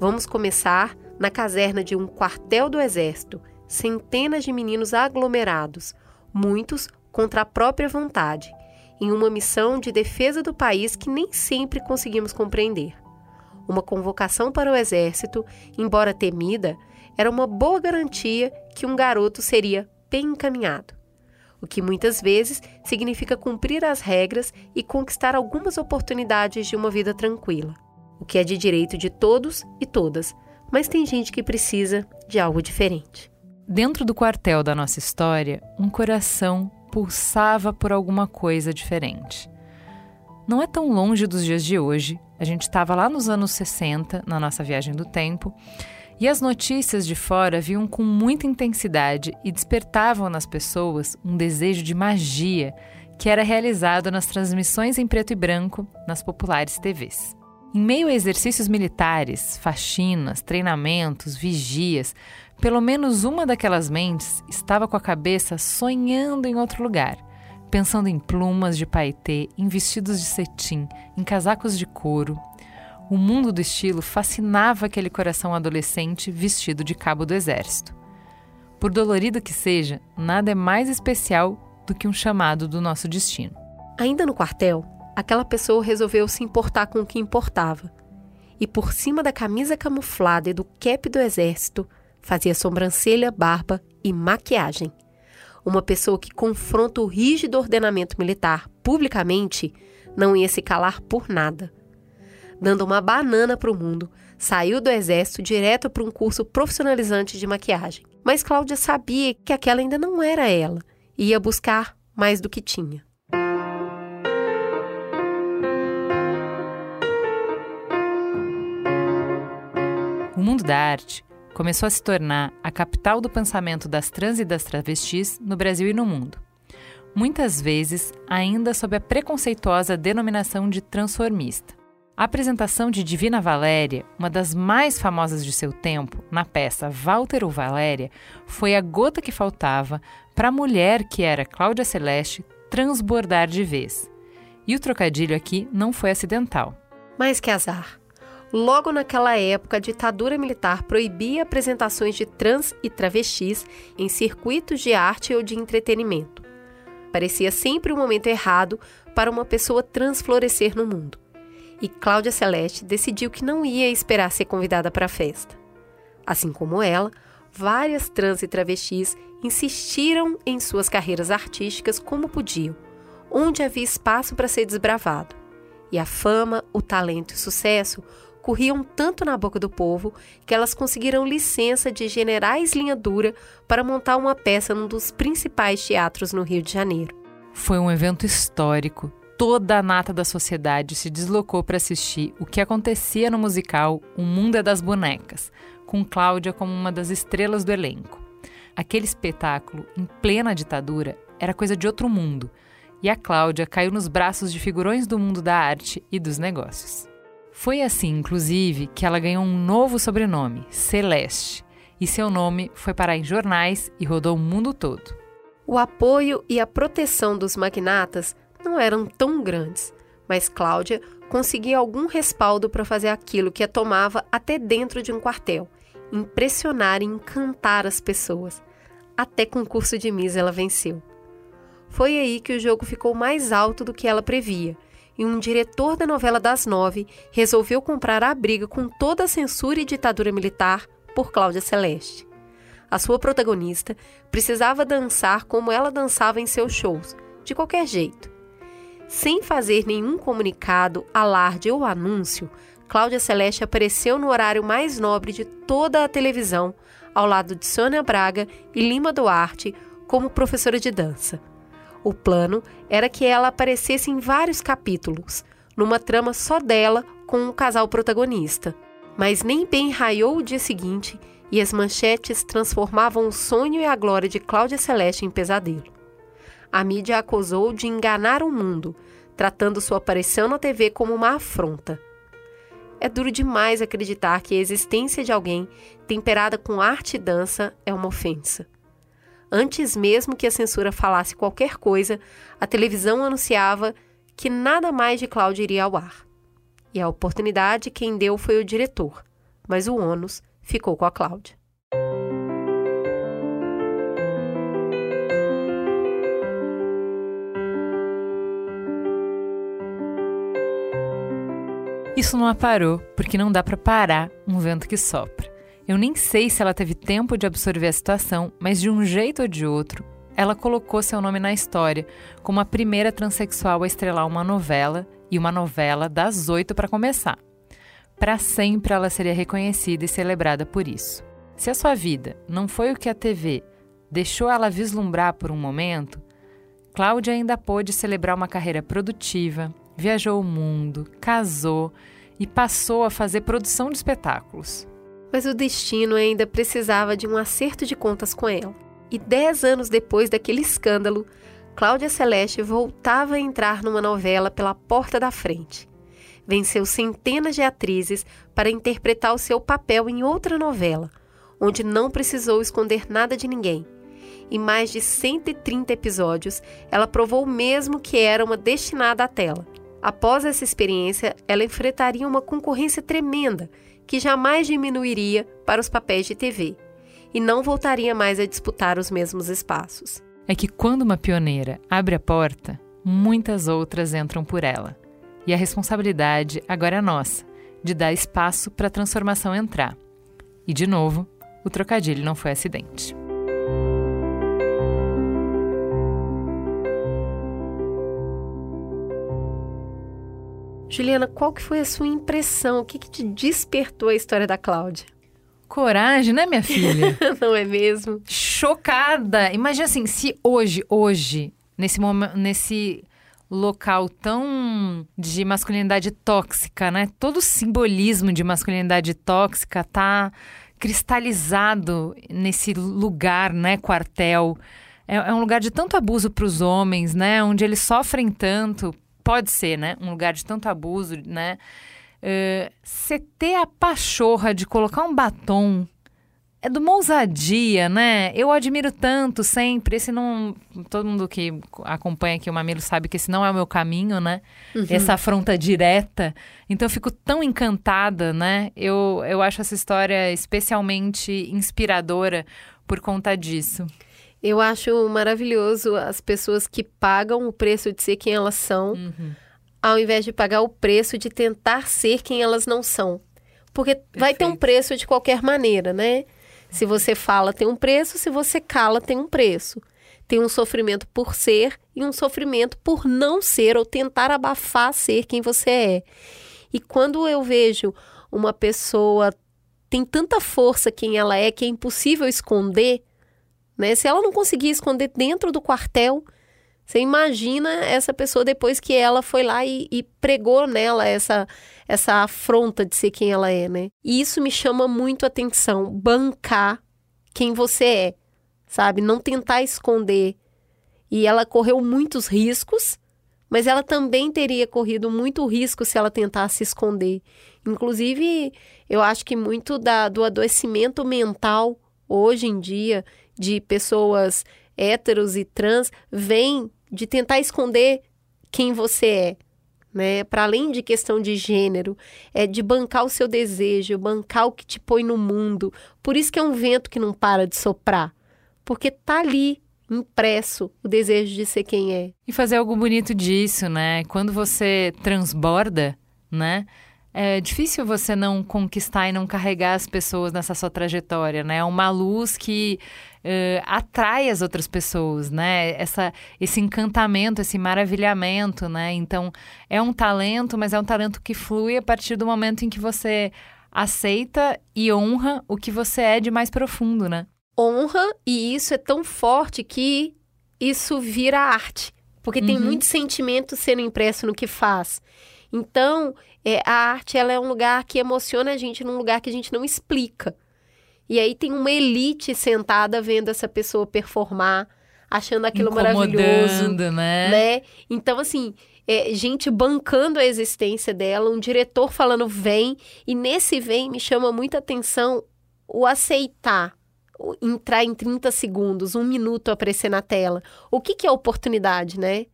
Vamos começar na caserna de um quartel do exército, centenas de meninos aglomerados, muitos contra a própria vontade, em uma missão de defesa do país que nem sempre conseguimos compreender. Uma convocação para o exército, embora temida, era uma boa garantia que um garoto seria bem encaminhado o que muitas vezes significa cumprir as regras e conquistar algumas oportunidades de uma vida tranquila, o que é de direito de todos e todas, mas tem gente que precisa de algo diferente. Dentro do quartel da nossa história, um coração pulsava por alguma coisa diferente. Não é tão longe dos dias de hoje, a gente estava lá nos anos 60, na nossa viagem do tempo, e as notícias de fora viam com muita intensidade e despertavam nas pessoas um desejo de magia que era realizado nas transmissões em preto e branco nas populares TVs. Em meio a exercícios militares, faxinas, treinamentos, vigias, pelo menos uma daquelas mentes estava com a cabeça sonhando em outro lugar, pensando em plumas de paetê, em vestidos de cetim, em casacos de couro, o mundo do estilo fascinava aquele coração adolescente vestido de cabo do exército. Por dolorido que seja, nada é mais especial do que um chamado do nosso destino. Ainda no quartel, aquela pessoa resolveu se importar com o que importava. E por cima da camisa camuflada e do cap do exército, fazia sobrancelha, barba e maquiagem. Uma pessoa que confronta o rígido ordenamento militar publicamente não ia se calar por nada dando uma banana para o mundo, saiu do exército direto para um curso profissionalizante de maquiagem. Mas Cláudia sabia que aquela ainda não era ela e ia buscar mais do que tinha. O mundo da arte começou a se tornar a capital do pensamento das trans e das travestis no Brasil e no mundo. Muitas vezes ainda sob a preconceituosa denominação de transformista. A apresentação de Divina Valéria, uma das mais famosas de seu tempo, na peça Walter ou Valéria, foi a gota que faltava para a mulher que era Cláudia Celeste transbordar de vez. E o trocadilho aqui não foi acidental. Mas que azar! Logo naquela época, a ditadura militar proibia apresentações de trans e travestis em circuitos de arte ou de entretenimento. Parecia sempre o um momento errado para uma pessoa transflorescer no mundo e Cláudia Celeste decidiu que não ia esperar ser convidada para a festa. Assim como ela, várias trans e travestis insistiram em suas carreiras artísticas como podiam, onde havia espaço para ser desbravado. E a fama, o talento e o sucesso corriam tanto na boca do povo que elas conseguiram licença de generais linha dura para montar uma peça num dos principais teatros no Rio de Janeiro. Foi um evento histórico toda a nata da sociedade se deslocou para assistir o que acontecia no musical O Mundo é das Bonecas, com Cláudia como uma das estrelas do elenco. Aquele espetáculo, em plena ditadura, era coisa de outro mundo, e a Cláudia caiu nos braços de figurões do mundo da arte e dos negócios. Foi assim, inclusive, que ela ganhou um novo sobrenome, Celeste, e seu nome foi parar em jornais e rodou o mundo todo. O apoio e a proteção dos magnatas não eram tão grandes, mas Cláudia conseguia algum respaldo para fazer aquilo que a tomava até dentro de um quartel, impressionar e encantar as pessoas. Até concurso de Miss ela venceu. Foi aí que o jogo ficou mais alto do que ela previa, e um diretor da novela das nove resolveu comprar a briga com toda a censura e ditadura militar por Cláudia Celeste. A sua protagonista precisava dançar como ela dançava em seus shows, de qualquer jeito. Sem fazer nenhum comunicado, alarde ou anúncio, Cláudia Celeste apareceu no horário mais nobre de toda a televisão, ao lado de Sônia Braga e Lima Duarte, como professora de dança. O plano era que ela aparecesse em vários capítulos, numa trama só dela com um casal protagonista. Mas nem bem raiou o dia seguinte e as manchetes transformavam o sonho e a glória de Cláudia Celeste em pesadelo. A mídia acusou de enganar o mundo, tratando sua aparição na TV como uma afronta. É duro demais acreditar que a existência de alguém temperada com arte e dança é uma ofensa. Antes mesmo que a censura falasse qualquer coisa, a televisão anunciava que nada mais de Cláudia iria ao ar. E a oportunidade quem deu foi o diretor, mas o ônus ficou com a Cláudia. Isso não a parou, porque não dá para parar um vento que sopra. Eu nem sei se ela teve tempo de absorver a situação, mas de um jeito ou de outro, ela colocou seu nome na história como a primeira transexual a estrelar uma novela e uma novela das oito para começar. Para sempre ela seria reconhecida e celebrada por isso. Se a sua vida não foi o que a TV deixou ela vislumbrar por um momento, Cláudia ainda pôde celebrar uma carreira produtiva, viajou o mundo, casou e passou a fazer produção de espetáculos. Mas o destino ainda precisava de um acerto de contas com ela. E dez anos depois daquele escândalo, Cláudia Celeste voltava a entrar numa novela pela porta da frente. Venceu centenas de atrizes para interpretar o seu papel em outra novela, onde não precisou esconder nada de ninguém. Em mais de 130 episódios, ela provou mesmo que era uma destinada à tela. Após essa experiência, ela enfrentaria uma concorrência tremenda que jamais diminuiria para os papéis de TV e não voltaria mais a disputar os mesmos espaços. É que quando uma pioneira abre a porta, muitas outras entram por ela. E a responsabilidade agora é nossa, de dar espaço para a transformação entrar. E de novo, o trocadilho não foi acidente. Juliana, qual que foi a sua impressão? O que, que te despertou a história da Cláudia? Coragem, né, minha filha? Não é mesmo? Chocada! Imagina assim, se hoje, hoje, nesse momento, nesse local tão de masculinidade tóxica, né? Todo o simbolismo de masculinidade tóxica tá cristalizado nesse lugar, né, quartel. É, é um lugar de tanto abuso para os homens, né? Onde eles sofrem tanto pode ser, né? Um lugar de tanto abuso, né? Você uh, ter a pachorra de colocar um batom é de uma ousadia, né? Eu admiro tanto sempre. Esse não. Todo mundo que acompanha aqui o Mamilo sabe que esse não é o meu caminho, né? Uhum. Essa afronta direta. Então eu fico tão encantada, né? Eu, eu acho essa história especialmente inspiradora por conta disso. Eu acho maravilhoso as pessoas que pagam o preço de ser quem elas são, uhum. ao invés de pagar o preço de tentar ser quem elas não são. Porque Perfeito. vai ter um preço de qualquer maneira, né? Se você fala, tem um preço, se você cala, tem um preço. Tem um sofrimento por ser e um sofrimento por não ser ou tentar abafar ser quem você é. E quando eu vejo uma pessoa tem tanta força quem ela é que é impossível esconder, né? Se ela não conseguir esconder dentro do quartel, você imagina essa pessoa depois que ela foi lá e, e, pregou nela essa, essa afronta de ser quem ela é, né? E isso me chama muito atenção, bancar quem você é, sabe? Não tentar esconder. E ela correu muitos riscos, mas ela também teria corrido muito risco se ela tentasse esconder. Inclusive, eu acho que muito da, do adoecimento mental hoje em dia de pessoas héteros e trans vem de tentar esconder quem você é, né? Para além de questão de gênero, é de bancar o seu desejo, bancar o que te põe no mundo. Por isso que é um vento que não para de soprar, porque tá ali impresso o desejo de ser quem é. E fazer algo bonito disso, né? Quando você transborda, né? É difícil você não conquistar e não carregar as pessoas nessa sua trajetória, né? É uma luz que uh, atrai as outras pessoas, né? Essa, esse encantamento, esse maravilhamento, né? Então, é um talento, mas é um talento que flui a partir do momento em que você aceita e honra o que você é de mais profundo, né? Honra, e isso é tão forte que isso vira arte. Porque uhum. tem muito sentimento sendo impresso no que faz. Então, é, a arte ela é um lugar que emociona a gente num lugar que a gente não explica. E aí tem uma elite sentada vendo essa pessoa performar, achando aquilo maravilhoso, né? né? Então, assim, é, gente bancando a existência dela, um diretor falando vem, e nesse vem me chama muita atenção o aceitar, o entrar em 30 segundos, um minuto aparecer na tela. O que, que é oportunidade, né?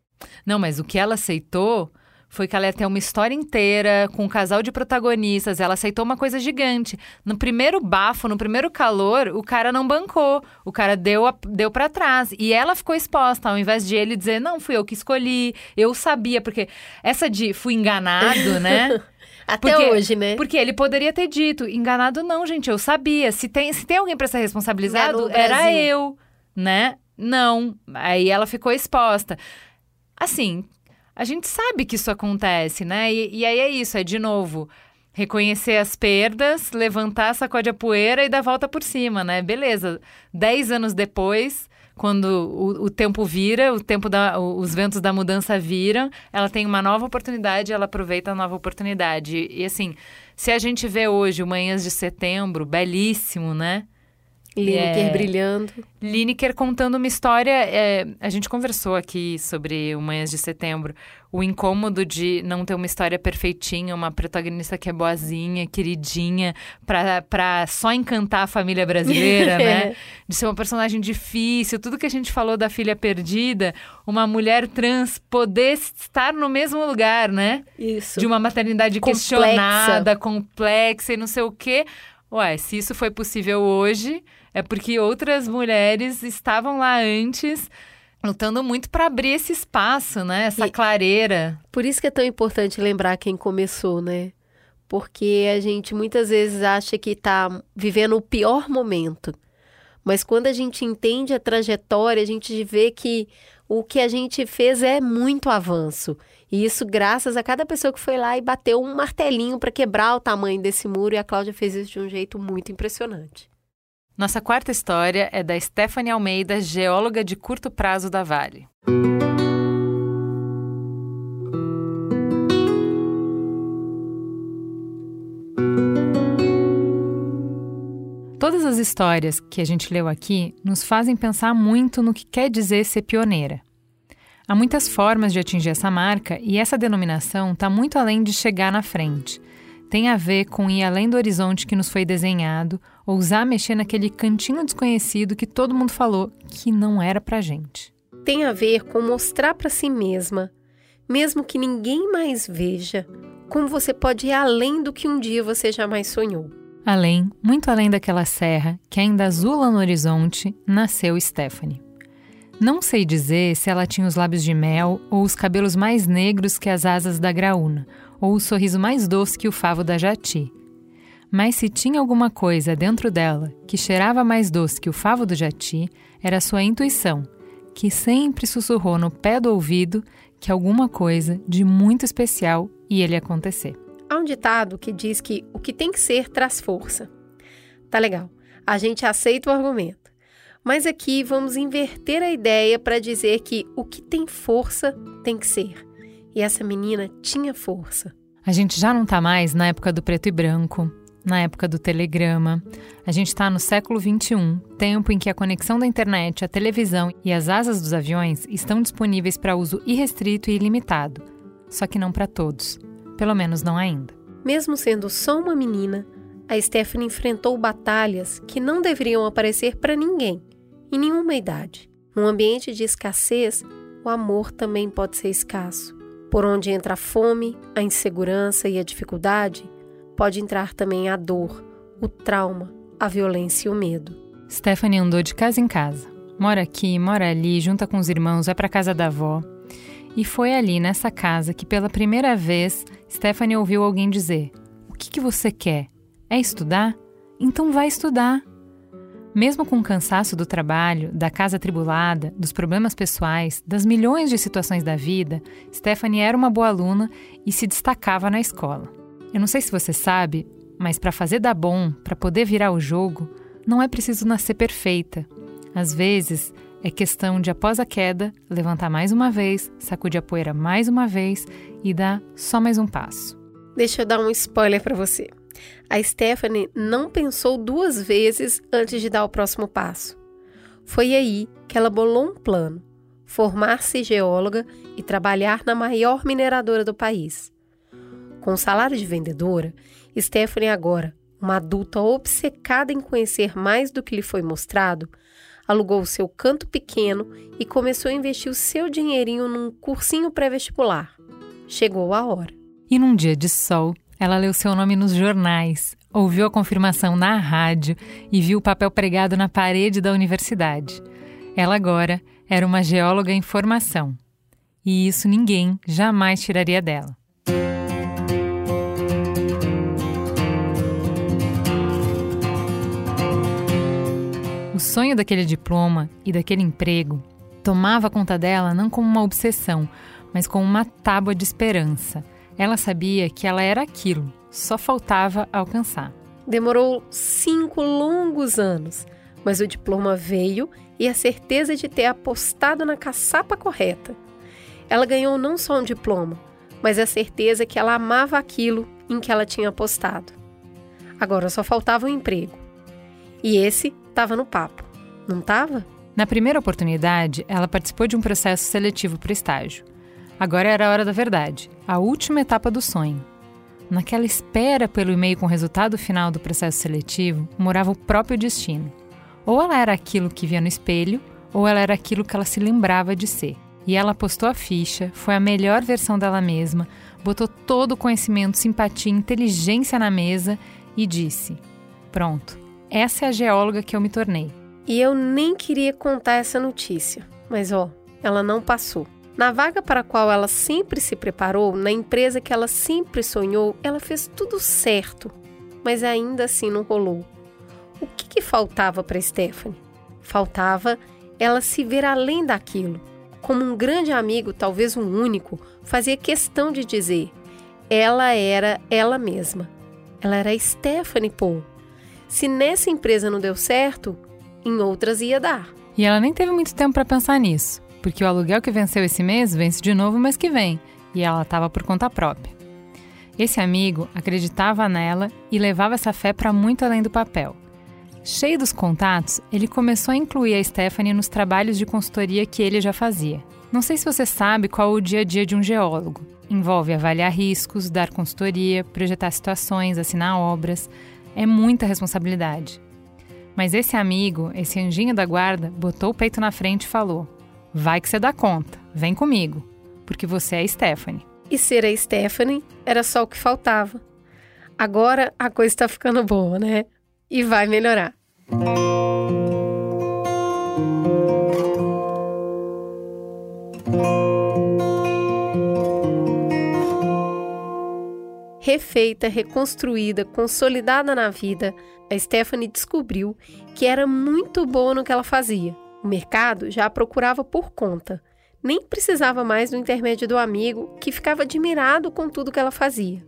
Não, mas o que ela aceitou foi que ela ia ter uma história inteira com um casal de protagonistas. Ela aceitou uma coisa gigante. No primeiro bafo, no primeiro calor, o cara não bancou. O cara deu, a, deu para trás. E ela ficou exposta, ao invés de ele dizer, não, fui eu que escolhi, eu sabia. Porque essa de fui enganado, né? Até porque, hoje, né? Porque ele poderia ter dito, enganado não, gente, eu sabia. Se tem, se tem alguém para ser responsabilizado, era eu, né? Não. Aí ela ficou exposta. Assim, a gente sabe que isso acontece, né? E, e aí é isso, é de novo reconhecer as perdas, levantar, sacode a poeira e dar volta por cima, né? Beleza. Dez anos depois, quando o, o tempo vira, o tempo da, os ventos da mudança viram, ela tem uma nova oportunidade, ela aproveita a nova oportunidade. E assim, se a gente vê hoje Manhãs de Setembro, belíssimo, né? Lineker é, brilhando. Lineker contando uma história. É, a gente conversou aqui sobre o Manhãs de Setembro. O incômodo de não ter uma história perfeitinha, uma protagonista que é boazinha, queridinha, pra, pra só encantar a família brasileira, né? De ser uma personagem difícil. Tudo que a gente falou da filha perdida, uma mulher trans poder estar no mesmo lugar, né? Isso. De uma maternidade complexa. questionada, complexa e não sei o quê. Ué, se isso foi possível hoje é porque outras mulheres estavam lá antes lutando muito para abrir esse espaço, né? Essa e clareira. Por isso que é tão importante lembrar quem começou, né? Porque a gente muitas vezes acha que está vivendo o pior momento. Mas quando a gente entende a trajetória, a gente vê que o que a gente fez é muito avanço. E isso graças a cada pessoa que foi lá e bateu um martelinho para quebrar o tamanho desse muro. E a Cláudia fez isso de um jeito muito impressionante. Nossa quarta história é da Stephanie Almeida, geóloga de curto prazo da Vale. Todas as histórias que a gente leu aqui nos fazem pensar muito no que quer dizer ser pioneira. Há muitas formas de atingir essa marca e essa denominação está muito além de chegar na frente tem a ver com ir além do horizonte que nos foi desenhado, ousar mexer naquele cantinho desconhecido que todo mundo falou que não era pra gente. Tem a ver com mostrar para si mesma, mesmo que ninguém mais veja, como você pode ir além do que um dia você jamais sonhou. Além, muito além daquela serra que ainda azula no horizonte, nasceu Stephanie. Não sei dizer se ela tinha os lábios de mel ou os cabelos mais negros que as asas da graúna, ou o sorriso mais doce que o favo da jati. Mas se tinha alguma coisa dentro dela que cheirava mais doce que o favo do jati, era sua intuição, que sempre sussurrou no pé do ouvido que alguma coisa de muito especial ia lhe acontecer. Há um ditado que diz que o que tem que ser traz força. Tá legal. A gente aceita o argumento. Mas aqui vamos inverter a ideia para dizer que o que tem força tem que ser. E essa menina tinha força. A gente já não está mais na época do preto e branco, na época do telegrama. A gente está no século XXI, tempo em que a conexão da internet, a televisão e as asas dos aviões estão disponíveis para uso irrestrito e ilimitado. Só que não para todos. Pelo menos não ainda. Mesmo sendo só uma menina, a Stephanie enfrentou batalhas que não deveriam aparecer para ninguém, em nenhuma idade. Num ambiente de escassez, o amor também pode ser escasso. Por onde entra a fome, a insegurança e a dificuldade, pode entrar também a dor, o trauma, a violência e o medo. Stephanie andou de casa em casa, Mora aqui, mora ali, junta com os irmãos, vai para casa da avó. E foi ali, nessa casa, que pela primeira vez Stephanie ouviu alguém dizer: O que, que você quer? É estudar? Então vai estudar. Mesmo com o cansaço do trabalho, da casa atribulada, dos problemas pessoais, das milhões de situações da vida, Stephanie era uma boa aluna e se destacava na escola. Eu não sei se você sabe, mas para fazer dar bom, para poder virar o jogo, não é preciso nascer perfeita. Às vezes, é questão de, após a queda, levantar mais uma vez, sacudir a poeira mais uma vez e dar só mais um passo. Deixa eu dar um spoiler para você. A Stephanie não pensou duas vezes antes de dar o próximo passo. Foi aí que ela bolou um plano: formar-se geóloga e trabalhar na maior mineradora do país. Com o salário de vendedora, Stephanie, agora, uma adulta obcecada em conhecer mais do que lhe foi mostrado, alugou o seu canto pequeno e começou a investir o seu dinheirinho num cursinho pré-vestibular. Chegou a hora. E num dia de sol, ela leu seu nome nos jornais, ouviu a confirmação na rádio e viu o papel pregado na parede da universidade. Ela agora era uma geóloga em formação. E isso ninguém jamais tiraria dela. O sonho daquele diploma e daquele emprego tomava conta dela não como uma obsessão, mas como uma tábua de esperança. Ela sabia que ela era aquilo, só faltava alcançar. Demorou cinco longos anos, mas o diploma veio e a certeza de ter apostado na caçapa correta. Ela ganhou não só um diploma, mas a certeza que ela amava aquilo em que ela tinha apostado. Agora só faltava um emprego. E esse estava no papo, não estava? Na primeira oportunidade, ela participou de um processo seletivo para estágio. Agora era a hora da verdade, a última etapa do sonho. Naquela espera pelo e-mail com o resultado final do processo seletivo, morava o próprio destino. Ou ela era aquilo que via no espelho, ou ela era aquilo que ela se lembrava de ser. E ela postou a ficha, foi a melhor versão dela mesma, botou todo o conhecimento, simpatia, inteligência na mesa e disse: Pronto, essa é a geóloga que eu me tornei. E eu nem queria contar essa notícia, mas ó, ela não passou. Na vaga para a qual ela sempre se preparou, na empresa que ela sempre sonhou, ela fez tudo certo, mas ainda assim não rolou. O que, que faltava para Stephanie? Faltava ela se ver além daquilo. Como um grande amigo, talvez um único, fazia questão de dizer: ela era ela mesma. Ela era Stephanie Paul. Se nessa empresa não deu certo, em outras ia dar. E ela nem teve muito tempo para pensar nisso, porque o aluguel que venceu esse mês vence de novo mês que vem, e ela estava por conta própria. Esse amigo acreditava nela e levava essa fé para muito além do papel. Cheio dos contatos, ele começou a incluir a Stephanie nos trabalhos de consultoria que ele já fazia. Não sei se você sabe qual é o dia a dia de um geólogo. Envolve avaliar riscos, dar consultoria, projetar situações, assinar obras, é muita responsabilidade. Mas esse amigo, esse anjinho da guarda, botou o peito na frente e falou: Vai que você dá conta, vem comigo, porque você é Stephanie. E ser a Stephanie era só o que faltava. Agora a coisa está ficando boa, né? E vai melhorar. Refeita, reconstruída, consolidada na vida, a Stephanie descobriu que era muito boa no que ela fazia. O mercado já a procurava por conta. Nem precisava mais do intermédio do amigo, que ficava admirado com tudo que ela fazia.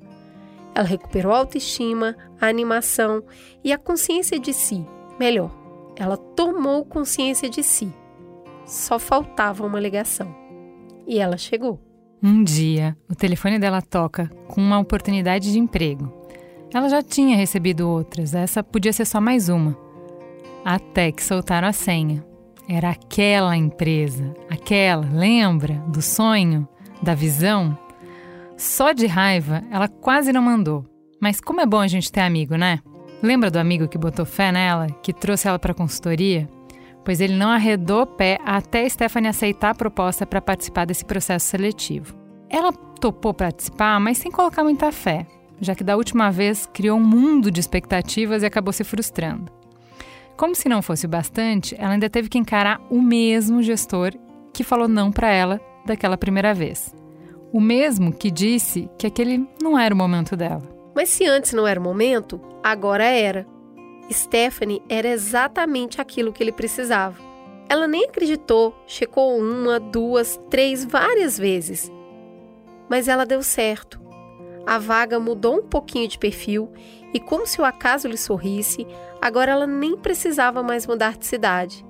Ela recuperou a autoestima, a animação e a consciência de si. Melhor, ela tomou consciência de si. Só faltava uma ligação. E ela chegou. Um dia, o telefone dela toca com uma oportunidade de emprego. Ela já tinha recebido outras, essa podia ser só mais uma. Até que soltaram a senha. Era aquela empresa, aquela, lembra? Do sonho, da visão? Só de raiva, ela quase não mandou. Mas como é bom a gente ter amigo, né? Lembra do amigo que botou fé nela, que trouxe ela para consultoria? Pois ele não arredou pé até Stephanie aceitar a proposta para participar desse processo seletivo. Ela topou participar, mas sem colocar muita fé, já que da última vez criou um mundo de expectativas e acabou se frustrando. Como se não fosse o bastante, ela ainda teve que encarar o mesmo gestor que falou não para ela daquela primeira vez. O mesmo que disse que aquele não era o momento dela. Mas se antes não era o momento, agora era. Stephanie era exatamente aquilo que ele precisava. Ela nem acreditou, checou uma, duas, três, várias vezes. Mas ela deu certo. A vaga mudou um pouquinho de perfil e, como se o acaso lhe sorrisse, agora ela nem precisava mais mudar de cidade.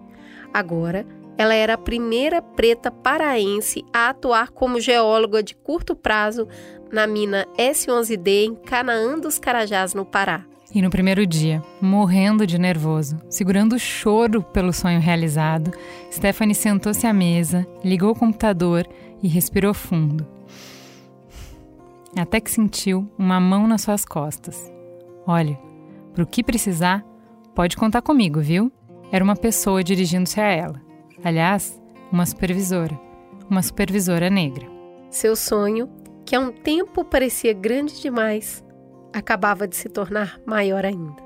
Agora, ela era a primeira preta paraense a atuar como geóloga de curto prazo na mina S11D em Canaã dos Carajás, no Pará. E no primeiro dia, morrendo de nervoso, segurando o choro pelo sonho realizado, Stephanie sentou-se à mesa, ligou o computador e respirou fundo. Até que sentiu uma mão nas suas costas. Olha, para o que precisar, pode contar comigo, viu? Era uma pessoa dirigindo-se a ela. Aliás, uma supervisora. Uma supervisora negra. Seu sonho, que há um tempo parecia grande demais, acabava de se tornar maior ainda.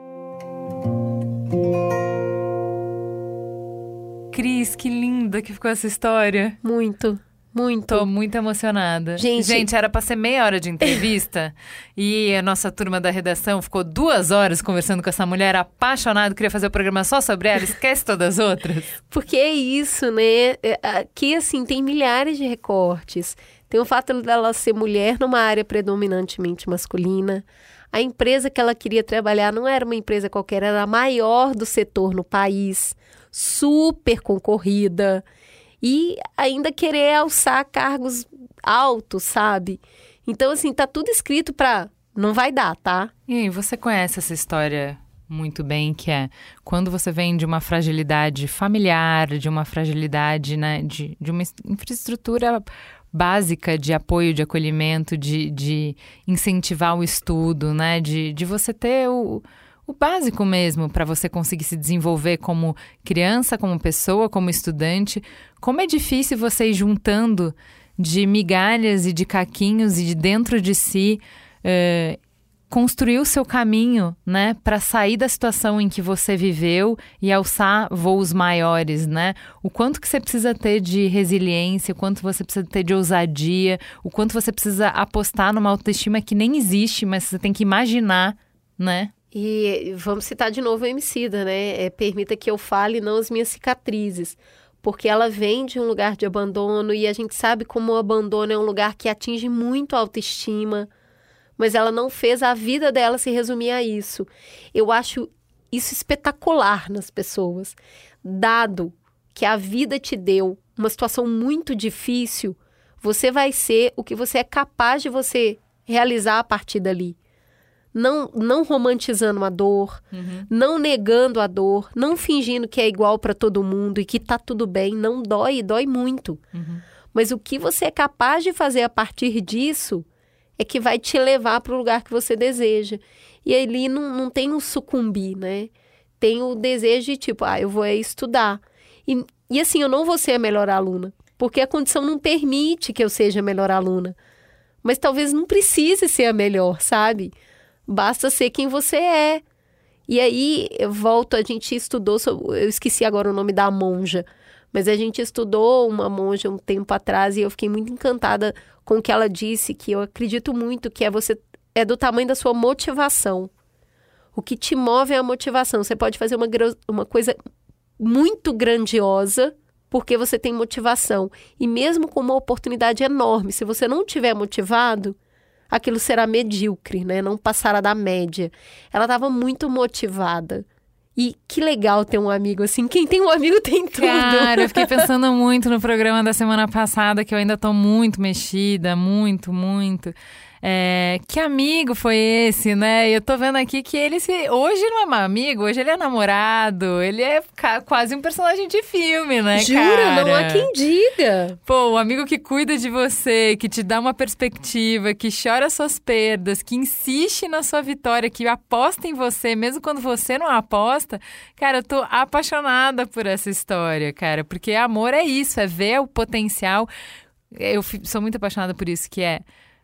Cris, que linda que ficou essa história. Muito. Muito. Tô muito emocionada. Gente, Gente era pra ser meia hora de entrevista e a nossa turma da redação ficou duas horas conversando com essa mulher apaixonada, queria fazer o programa só sobre ela, esquece todas as outras. Porque é isso, né? É, aqui, assim, tem milhares de recortes. Tem o fato dela ser mulher numa área predominantemente masculina. A empresa que ela queria trabalhar não era uma empresa qualquer, era a maior do setor no país, super concorrida e ainda querer alçar cargos altos, sabe? Então, assim, tá tudo escrito para não vai dar, tá? E aí, você conhece essa história muito bem, que é quando você vem de uma fragilidade familiar, de uma fragilidade, né, de, de uma infraestrutura básica de apoio, de acolhimento, de, de incentivar o estudo, né, de, de você ter o o básico mesmo para você conseguir se desenvolver como criança, como pessoa, como estudante. Como é difícil você ir juntando de migalhas e de caquinhos e de dentro de si uh, construir o seu caminho, né, para sair da situação em que você viveu e alçar voos maiores, né? O quanto que você precisa ter de resiliência, o quanto você precisa ter de ousadia, o quanto você precisa apostar numa autoestima que nem existe, mas você tem que imaginar, né? E vamos citar de novo a Emicida, né? É, permita que eu fale não as minhas cicatrizes. Porque ela vem de um lugar de abandono e a gente sabe como o abandono é um lugar que atinge muito a autoestima. Mas ela não fez a vida dela se resumir a isso. Eu acho isso espetacular nas pessoas. Dado que a vida te deu uma situação muito difícil, você vai ser o que você é capaz de você realizar a partir dali não, não romantizando a dor, uhum. não negando a dor, não fingindo que é igual para todo mundo e que tá tudo bem, não dói, dói muito. Uhum. Mas o que você é capaz de fazer a partir disso é que vai te levar para o lugar que você deseja. E ali não, não tem um sucumbir, né? Tem o desejo de tipo, ah, eu vou estudar. E, e assim, eu não vou ser a melhor aluna, porque a condição não permite que eu seja a melhor aluna. Mas talvez não precise ser a melhor, sabe? Basta ser quem você é. E aí, eu volto, a gente estudou, eu esqueci agora o nome da monja, mas a gente estudou uma monja um tempo atrás e eu fiquei muito encantada com o que ela disse, que eu acredito muito que é você é do tamanho da sua motivação. O que te move é a motivação. Você pode fazer uma, uma coisa muito grandiosa porque você tem motivação. E mesmo com uma oportunidade enorme, se você não tiver motivado, aquilo será medíocre, né? Não passará da média. Ela estava muito motivada. E que legal ter um amigo assim. Quem tem um amigo tem tudo. Cara, eu fiquei pensando muito no programa da semana passada, que eu ainda tô muito mexida, muito, muito. É, que amigo foi esse, né? Eu tô vendo aqui que ele se. Hoje não é mais amigo, hoje ele é namorado. Ele é quase um personagem de filme, né? Jura? Cara? Não há quem diga. Pô, o amigo que cuida de você, que te dá uma perspectiva, que chora suas perdas, que insiste na sua vitória, que aposta em você, mesmo quando você não aposta. Cara, eu tô apaixonada por essa história, cara. Porque amor é isso, é ver o potencial. Eu sou muito apaixonada por isso, que é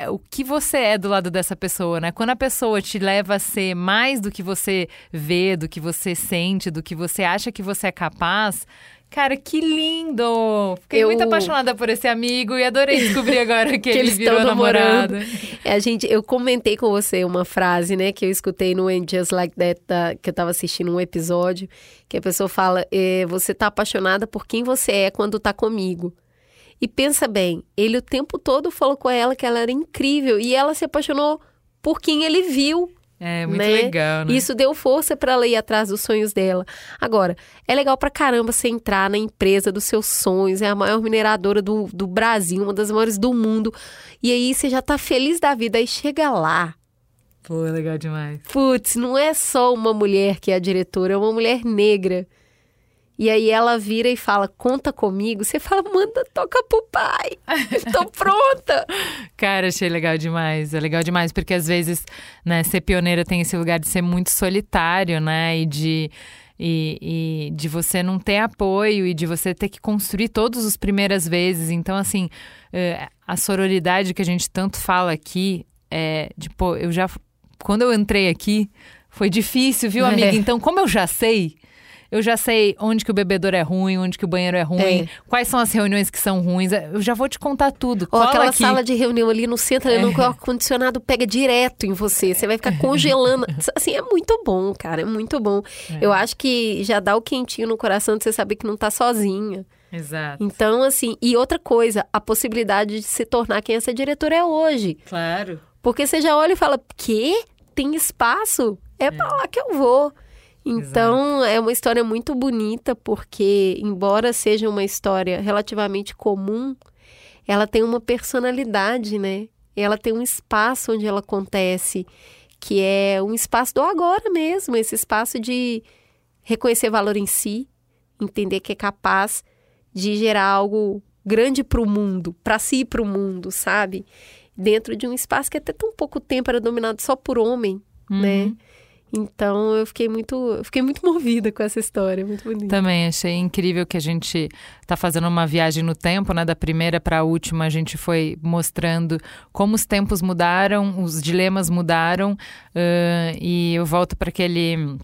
o que você é do lado dessa pessoa, né? Quando a pessoa te leva a ser mais do que você vê, do que você sente, do que você acha que você é capaz, Cara, que lindo! Fiquei eu... muito apaixonada por esse amigo e adorei descobrir agora que, que ele eles virou namorado. É, a gente, eu comentei com você uma frase, né, que eu escutei no And Just Like That, da, que eu tava assistindo um episódio, que a pessoa fala: é, você tá apaixonada por quem você é quando tá comigo. E pensa bem, ele o tempo todo falou com ela que ela era incrível e ela se apaixonou por quem ele viu. É, muito né? legal, né? Isso deu força para ela ir atrás dos sonhos dela. Agora, é legal pra caramba você entrar na empresa dos seus sonhos, é a maior mineradora do, do Brasil, uma das maiores do mundo. E aí você já tá feliz da vida, aí chega lá. Pô, é legal demais. Putz, não é só uma mulher que é a diretora, é uma mulher negra e aí ela vira e fala: conta comigo. Você fala: manda, toca pro pai. Estou pronta. Cara, achei legal demais. É legal demais, porque às vezes, né, ser pioneira tem esse lugar de ser muito solitário, né? E de. E, e, de você não ter apoio e de você ter que construir todas as primeiras vezes. Então, assim, eh, a sororidade que a gente tanto fala aqui é de, pô, eu já. Quando eu entrei aqui, foi difícil, viu, amiga? É. Então, como eu já sei, eu já sei onde que o bebedouro é ruim, onde que o banheiro é ruim, é. quais são as reuniões que são ruins. Eu já vou te contar tudo. Ou aquela aqui. sala de reunião ali no centro, é. o ar-condicionado pega direto em você. Você vai ficar congelando. assim, é muito bom, cara. É muito bom. É. Eu acho que já dá o quentinho no coração de você saber que não tá sozinha. Exato. Então, assim, e outra coisa, a possibilidade de se tornar quem essa diretora é hoje. Claro. Porque você já olha e fala, que? Tem espaço? É, é. pra lá que eu vou. Então, Exato. é uma história muito bonita, porque, embora seja uma história relativamente comum, ela tem uma personalidade, né? Ela tem um espaço onde ela acontece, que é um espaço do agora mesmo, esse espaço de reconhecer valor em si, entender que é capaz de gerar algo grande para o mundo, para si e para o mundo, sabe? Dentro de um espaço que até tão pouco tempo era dominado só por homem, né? uhum. né? Então eu fiquei muito, eu fiquei muito movida com essa história, muito bonita. Também achei incrível que a gente está fazendo uma viagem no tempo, né? Da primeira para a última, a gente foi mostrando como os tempos mudaram, os dilemas mudaram, uh, e eu volto para aquele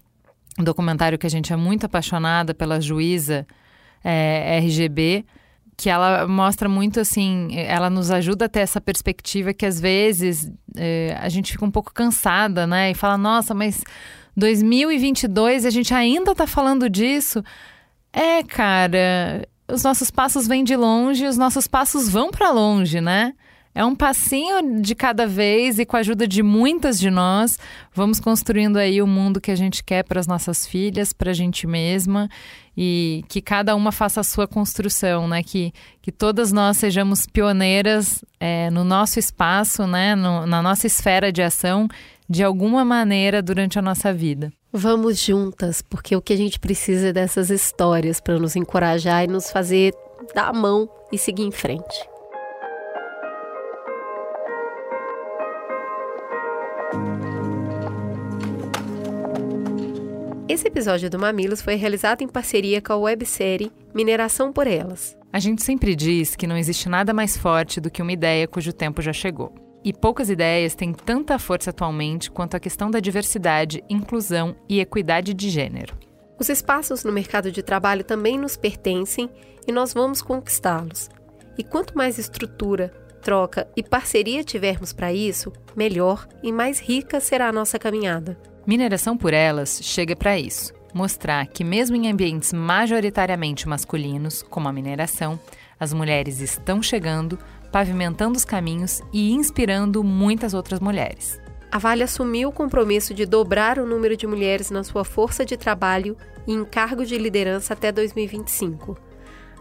documentário que a gente é muito apaixonada pela juíza é, RGB que ela mostra muito assim, ela nos ajuda a ter essa perspectiva que às vezes é, a gente fica um pouco cansada, né? E fala, nossa, mas 2022 a gente ainda tá falando disso. É, cara, os nossos passos vêm de longe, os nossos passos vão para longe, né? É um passinho de cada vez e com a ajuda de muitas de nós, vamos construindo aí o mundo que a gente quer para as nossas filhas, para a gente mesma e que cada uma faça a sua construção, né? Que, que todas nós sejamos pioneiras é, no nosso espaço, né? No, na nossa esfera de ação, de alguma maneira durante a nossa vida. Vamos juntas, porque o que a gente precisa é dessas histórias para nos encorajar e nos fazer dar a mão e seguir em frente. Esse episódio do Mamilos foi realizado em parceria com a websérie Mineração por Elas. A gente sempre diz que não existe nada mais forte do que uma ideia cujo tempo já chegou. E poucas ideias têm tanta força atualmente quanto a questão da diversidade, inclusão e equidade de gênero. Os espaços no mercado de trabalho também nos pertencem e nós vamos conquistá-los. E quanto mais estrutura, troca e parceria tivermos para isso, melhor e mais rica será a nossa caminhada. Mineração por Elas chega para isso mostrar que, mesmo em ambientes majoritariamente masculinos, como a mineração, as mulheres estão chegando, pavimentando os caminhos e inspirando muitas outras mulheres. A Vale assumiu o compromisso de dobrar o número de mulheres na sua força de trabalho e em cargos de liderança até 2025.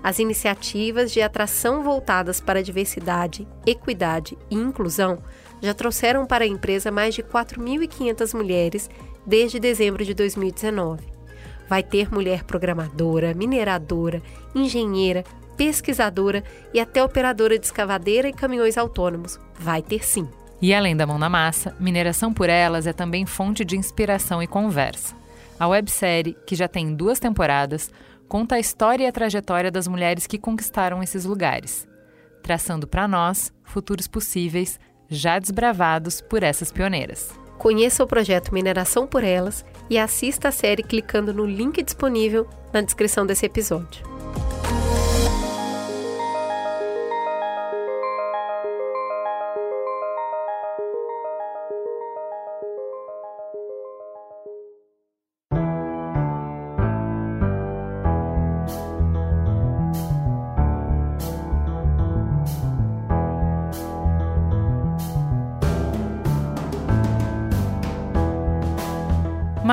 As iniciativas de atração voltadas para a diversidade, equidade e inclusão já trouxeram para a empresa mais de 4.500 mulheres desde dezembro de 2019. Vai ter mulher programadora, mineradora, engenheira, pesquisadora e até operadora de escavadeira e caminhões autônomos. Vai ter sim. E além da mão na massa, Mineração por Elas é também fonte de inspiração e conversa. A websérie, que já tem duas temporadas, conta a história e a trajetória das mulheres que conquistaram esses lugares, traçando para nós futuros possíveis já desbravados por essas pioneiras. Conheça o projeto Mineração por Elas e assista a série clicando no link disponível na descrição desse episódio.